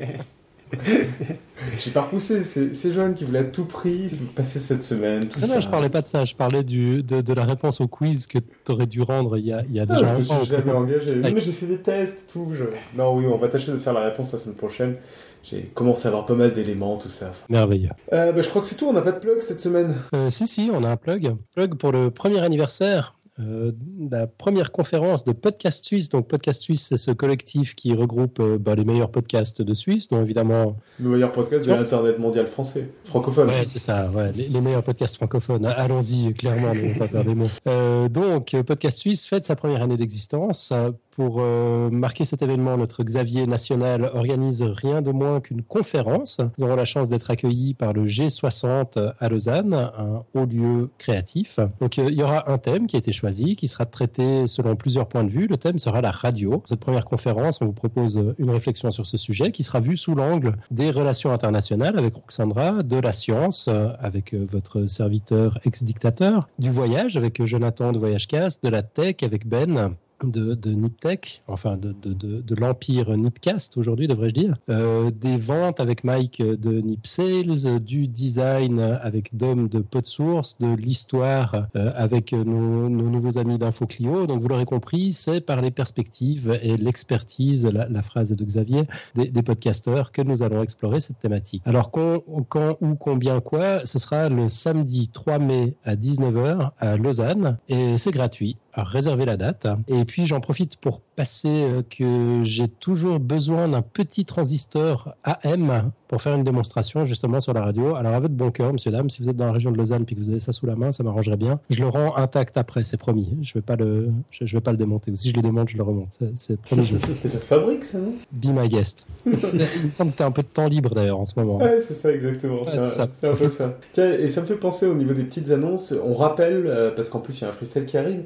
J'ai pas repoussé, c'est Joanne qui voulait à tout prix passer cette semaine. non, non, je parlais pas de ça, je parlais du, de, de la réponse au quiz que tu aurais dû rendre il y a, il y a déjà ah, Je me suis jamais engagé. Non, mais j'ai fait des tests, tout. Je... Non, oui, on va tâcher de faire la réponse la semaine prochaine. J'ai commencé à avoir pas mal d'éléments, tout ça. Merveilleux. Euh, bah, je crois que c'est tout, on n'a pas de plug cette semaine. Euh, si, si, on a un plug. Plug pour le premier anniversaire euh, la première conférence de Podcast Suisse. Donc, Podcast Suisse, c'est ce collectif qui regroupe euh, bah, les meilleurs podcasts de Suisse, dont évidemment. Le meilleur podcast de l'Internet mondial français, francophone. Ouais, c'est ça, ouais, les, les, meilleurs podcasts francophones. Allons-y, clairement, ne pas perdre des mots. Euh, donc, Podcast Suisse fête sa première année d'existence pour euh, marquer cet événement, notre Xavier National organise rien de moins qu'une conférence. Nous aurons la chance d'être accueillis par le G60 à Lausanne, un haut lieu créatif. Donc euh, il y aura un thème qui a été choisi, qui sera traité selon plusieurs points de vue. Le thème sera la radio. Cette première conférence, on vous propose une réflexion sur ce sujet qui sera vue sous l'angle des relations internationales avec Roxandra, de la science avec votre serviteur ex-dictateur, du voyage avec Jonathan de Voyagecast, de la tech avec Ben de, de Niptech, enfin de, de, de, l'empire Nipcast aujourd'hui, devrais-je dire, euh, des ventes avec Mike de Nip Sales, du design avec Dom de PodSource, de l'histoire euh, avec nos, nos, nouveaux amis d'InfoClio. Donc vous l'aurez compris, c'est par les perspectives et l'expertise, la, la, phrase de Xavier, des, des, podcasteurs que nous allons explorer cette thématique. Alors quand, quand ou combien quoi, ce sera le samedi 3 mai à 19h à Lausanne et c'est gratuit réserver la date. Et puis j'en profite pour passer euh, que j'ai toujours besoin d'un petit transistor AM pour faire une démonstration justement sur la radio. Alors à votre bon cœur, monsieur, dame, si vous êtes dans la région de Lausanne et que vous avez ça sous la main, ça m'arrangerait bien. Je le rends intact après, c'est promis. Je vais pas le, je, vais pas le démonter. Ou si je le démonte, je le remonte. C'est promis. Mais ça se fabrique, ça, non? Be my guest. Il me semble que tu as un peu de temps libre d'ailleurs en ce moment. Ouais, c'est ça exactement. Ouais, c'est un, un peu ça. Tiens, et ça me fait penser au niveau des petites annonces. On rappelle, euh, parce qu'en plus il y a un freestyle qui arrive.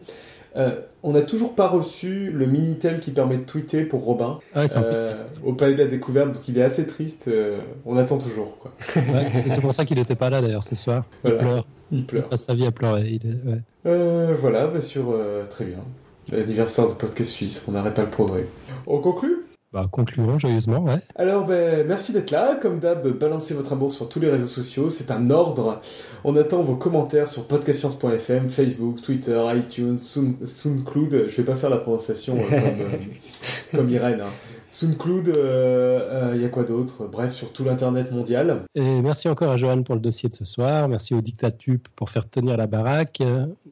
Euh, on n'a toujours pas reçu le Minitel qui permet de tweeter pour Robin. Ah c'est un peu triste. Au Palais de la Découverte, donc il est assez triste. Euh, on attend toujours. Quoi. Ouais, c'est pour ça qu'il n'était pas là d'ailleurs ce soir. Il voilà. pleure. Il pleure. Il passe sa vie à pleurer. Il est... ouais. euh, voilà, bien sûr, très bien. L'anniversaire de Podcast Suisse, on n'arrête pas le progrès. On conclut? Bah, concluons joyeusement, ouais. Alors, ben, merci d'être là. Comme d'hab, balancez votre amour sur tous les réseaux sociaux. C'est un ordre. On attend vos commentaires sur podcastscience.fm, Facebook, Twitter, iTunes, SoundCloud. Je vais pas faire la prononciation euh, comme, euh, comme Irène. Hein. SoundCloud, il euh, y a quoi d'autre? Bref, sur tout l'internet mondial. Et merci encore à Johan pour le dossier de ce soir. Merci au Dictatube pour faire tenir la baraque.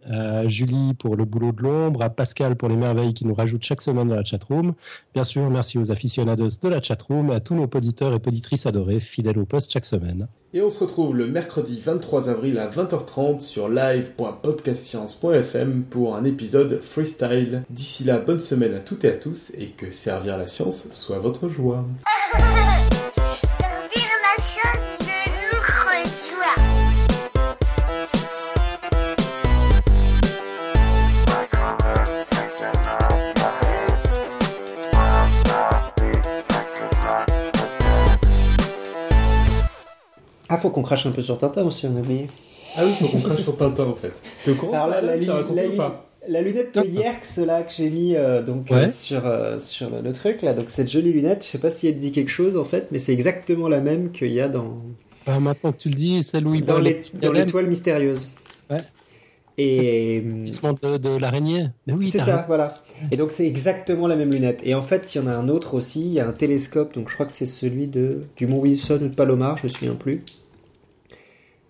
À Julie pour le boulot de l'ombre. À Pascal pour les merveilles qui nous rajoutent chaque semaine dans la chatroom. Bien sûr, merci aux aficionados de la chatroom à tous nos auditeurs et poditrices adorés, fidèles au poste chaque semaine. Et on se retrouve le mercredi 23 avril à 20h30 sur live.podcastscience.fm pour un épisode freestyle. D'ici là, bonne semaine à toutes et à tous et que servir la science soit votre joie. Ah, faut qu'on crache un peu sur Tintin aussi, on a oublié. Ah oui, faut qu'on crache sur Tintin en fait. T'es au courant Alors, ça, la, la, Tu la- ou pas La lunette de Yerkes là que j'ai mis euh, donc Ouais. euh, sur euh, sur le, le truc là, donc cette jolie lunette, je sais pas si elle te dit quelque chose en fait, mais c'est exactement la même qu'il y a dans Ah, maintenant que tu le dis, celle où il dans voit l'é- le- dans l'étoile mystérieuse. Ouais. Et glissement de, de l'araignée. Oui, c'est ça, voilà. Et donc c'est exactement la même lunette. Et en fait, il y en a un autre aussi, il y a un télescope, donc je crois que c'est celui de du Mont Wilson ou de Palomar, je me souviens plus.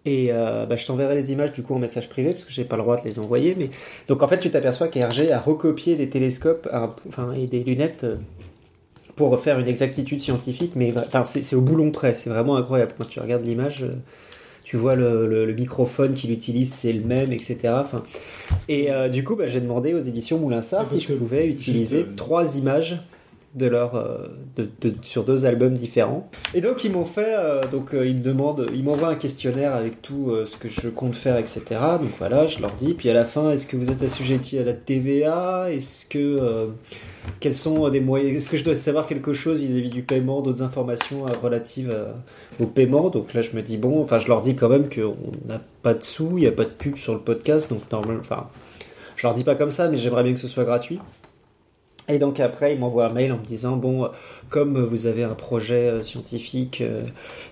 Et euh, bah, je t'enverrai les images du coup en message privé parce que j'ai pas le droit de les envoyer. Mais donc en fait, tu t'aperçois qu'Hergé a recopié des télescopes, enfin et des lunettes euh, pour refaire une exactitude scientifique. Mais enfin, c'est au boulon près. C'est vraiment incroyable quand tu regardes l'image. euh, tu vois le, le- le microphone qu'il utilise, c'est le même, etc. Enfin, et du coup, bah, j'ai demandé aux éditions Moulin parce si je pouvais utiliser trois images de leur euh, sur deux albums différents. Et donc ils m'ont fait euh, donc euh, ils me demandent ils m'envoient un questionnaire avec tout ce que je compte faire etc. Donc voilà je leur dis. Puis à la fin est-ce que vous êtes assujetti à la TVA est-ce que quels sont des moyens? Est-ce que je dois savoir quelque chose vis-à-vis du paiement d'autres informations relatives au paiement? Donc là je me dis bon enfin je leur dis quand même qu'on n'a pas de sous il n'y a pas de pub sur le podcast. Donc normal enfin je leur dis pas comme ça mais j'aimerais bien que ce soit gratuit et donc après, il m'envoie un mail en me disant bon, euh, comme vous avez un projet euh, scientifique euh,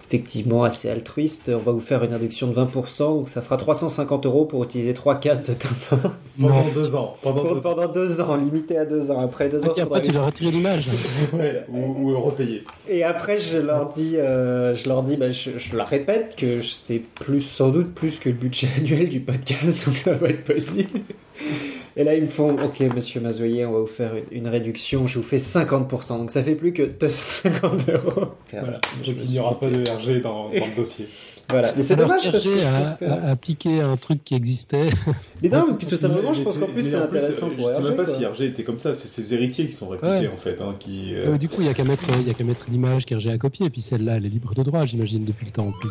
effectivement assez altruiste, on va vous faire une réduction de 20%, donc ça fera 350 euros pour utiliser trois cases de Tintin Pendant deux ans. Pendant Pour- deux ans. pendant deux ans, limité à deux ans. Après deux ans, faudra après, tu dois retirer l'image. Ouais, ou, ou repayer. Et après, je leur dis, euh, je leur dis, bah, je, je leur répète que c'est plus, sans doute plus que le budget annuel du podcast, donc ça va être possible. Et là, ils me font Ok, monsieur Mazoyer, on va vous faire une, réduction, je vous fais 50%. Donc ça fait plus que 250 euros. Voilà. Donc il n'y aura pas de RG dans, dans le dossier. Voilà. Mais c'est dommage parce que. RG pense que- un truc qui existait. Mais non, mais tout simplement, je pense qu'en plus, c'est plus, intéressant euh, pour Je sais RG, même pas quoi. si RG était comme ça, c'est ses héritiers qui sont répliqués Ouais. en fait. Hein, qui, euh, Euh, du coup, il n'y a qu'à mettre, il y a qu'à mettre l'image qu'RG a copiée. Et puis celle-là, elle est libre de droit, j'imagine, depuis le temps en plus.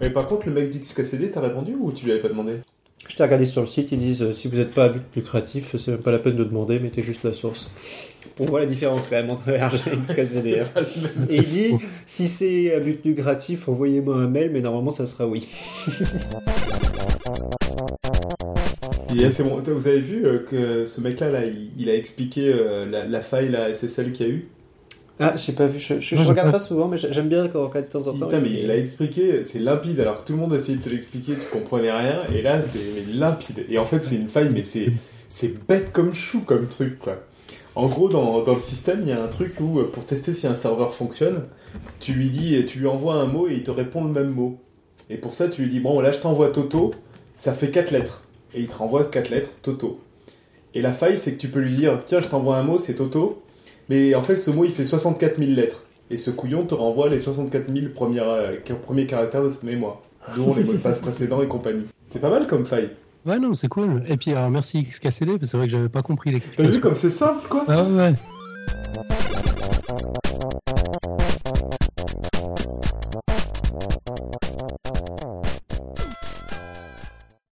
Mais par contre, le mec d'XKCD, t'as répondu ou tu lui avais pas demandé Je t'ai regardé sur le site, ils disent euh, si vous n'êtes pas à but lucratif, c'est même pas la peine de demander, mettez juste la source. On voit la différence quand même entre RG et XKCD. hein. Et il dit si c'est à but lucratif, envoyez-moi un mail, mais normalement ça sera oui. Et, c'est bon. Vous avez vu euh, que ce mec-là, là, il, il a expliqué euh, la, la faille, la SSL qu'il y a eu Ah, j'ai pas vu, je, je, regarde pas- pas souvent, mais j'aime bien quand on regarde de temps en temps. Putain, mais il l'a expliqué, c'est limpide, alors que tout le monde essayait de te l'expliquer, tu comprenais rien, et là, c'est limpide. Et en fait, c'est une faille, mais c'est c'est bête comme chou comme truc, quoi. En gros, dans, dans le système, il y a un truc où, pour tester si un serveur fonctionne, tu lui dis, tu lui envoies un mot et il te répond le même mot. Et pour ça, tu lui dis, bon, là, je t'envoie Toto, ça fait 4 lettres. Et il te renvoie 4 lettres, Toto. Et la faille, c'est que tu peux lui dire, tiens, je t'envoie un mot, c'est Toto, mais en fait, ce mot, il fait 64 000 lettres. Et ce couillon te renvoie les 64 000 premières, euh, premiers caractères de cette mémoire, dont les mots de passe précédents et compagnie. C'est pas mal comme faille. Ouais, non, c'est cool. Et puis, alors, merci XKCD, parce que c'est vrai que j'avais pas compris T'as vu l'explication. comme c'est simple, quoi Ah ouais, ouais.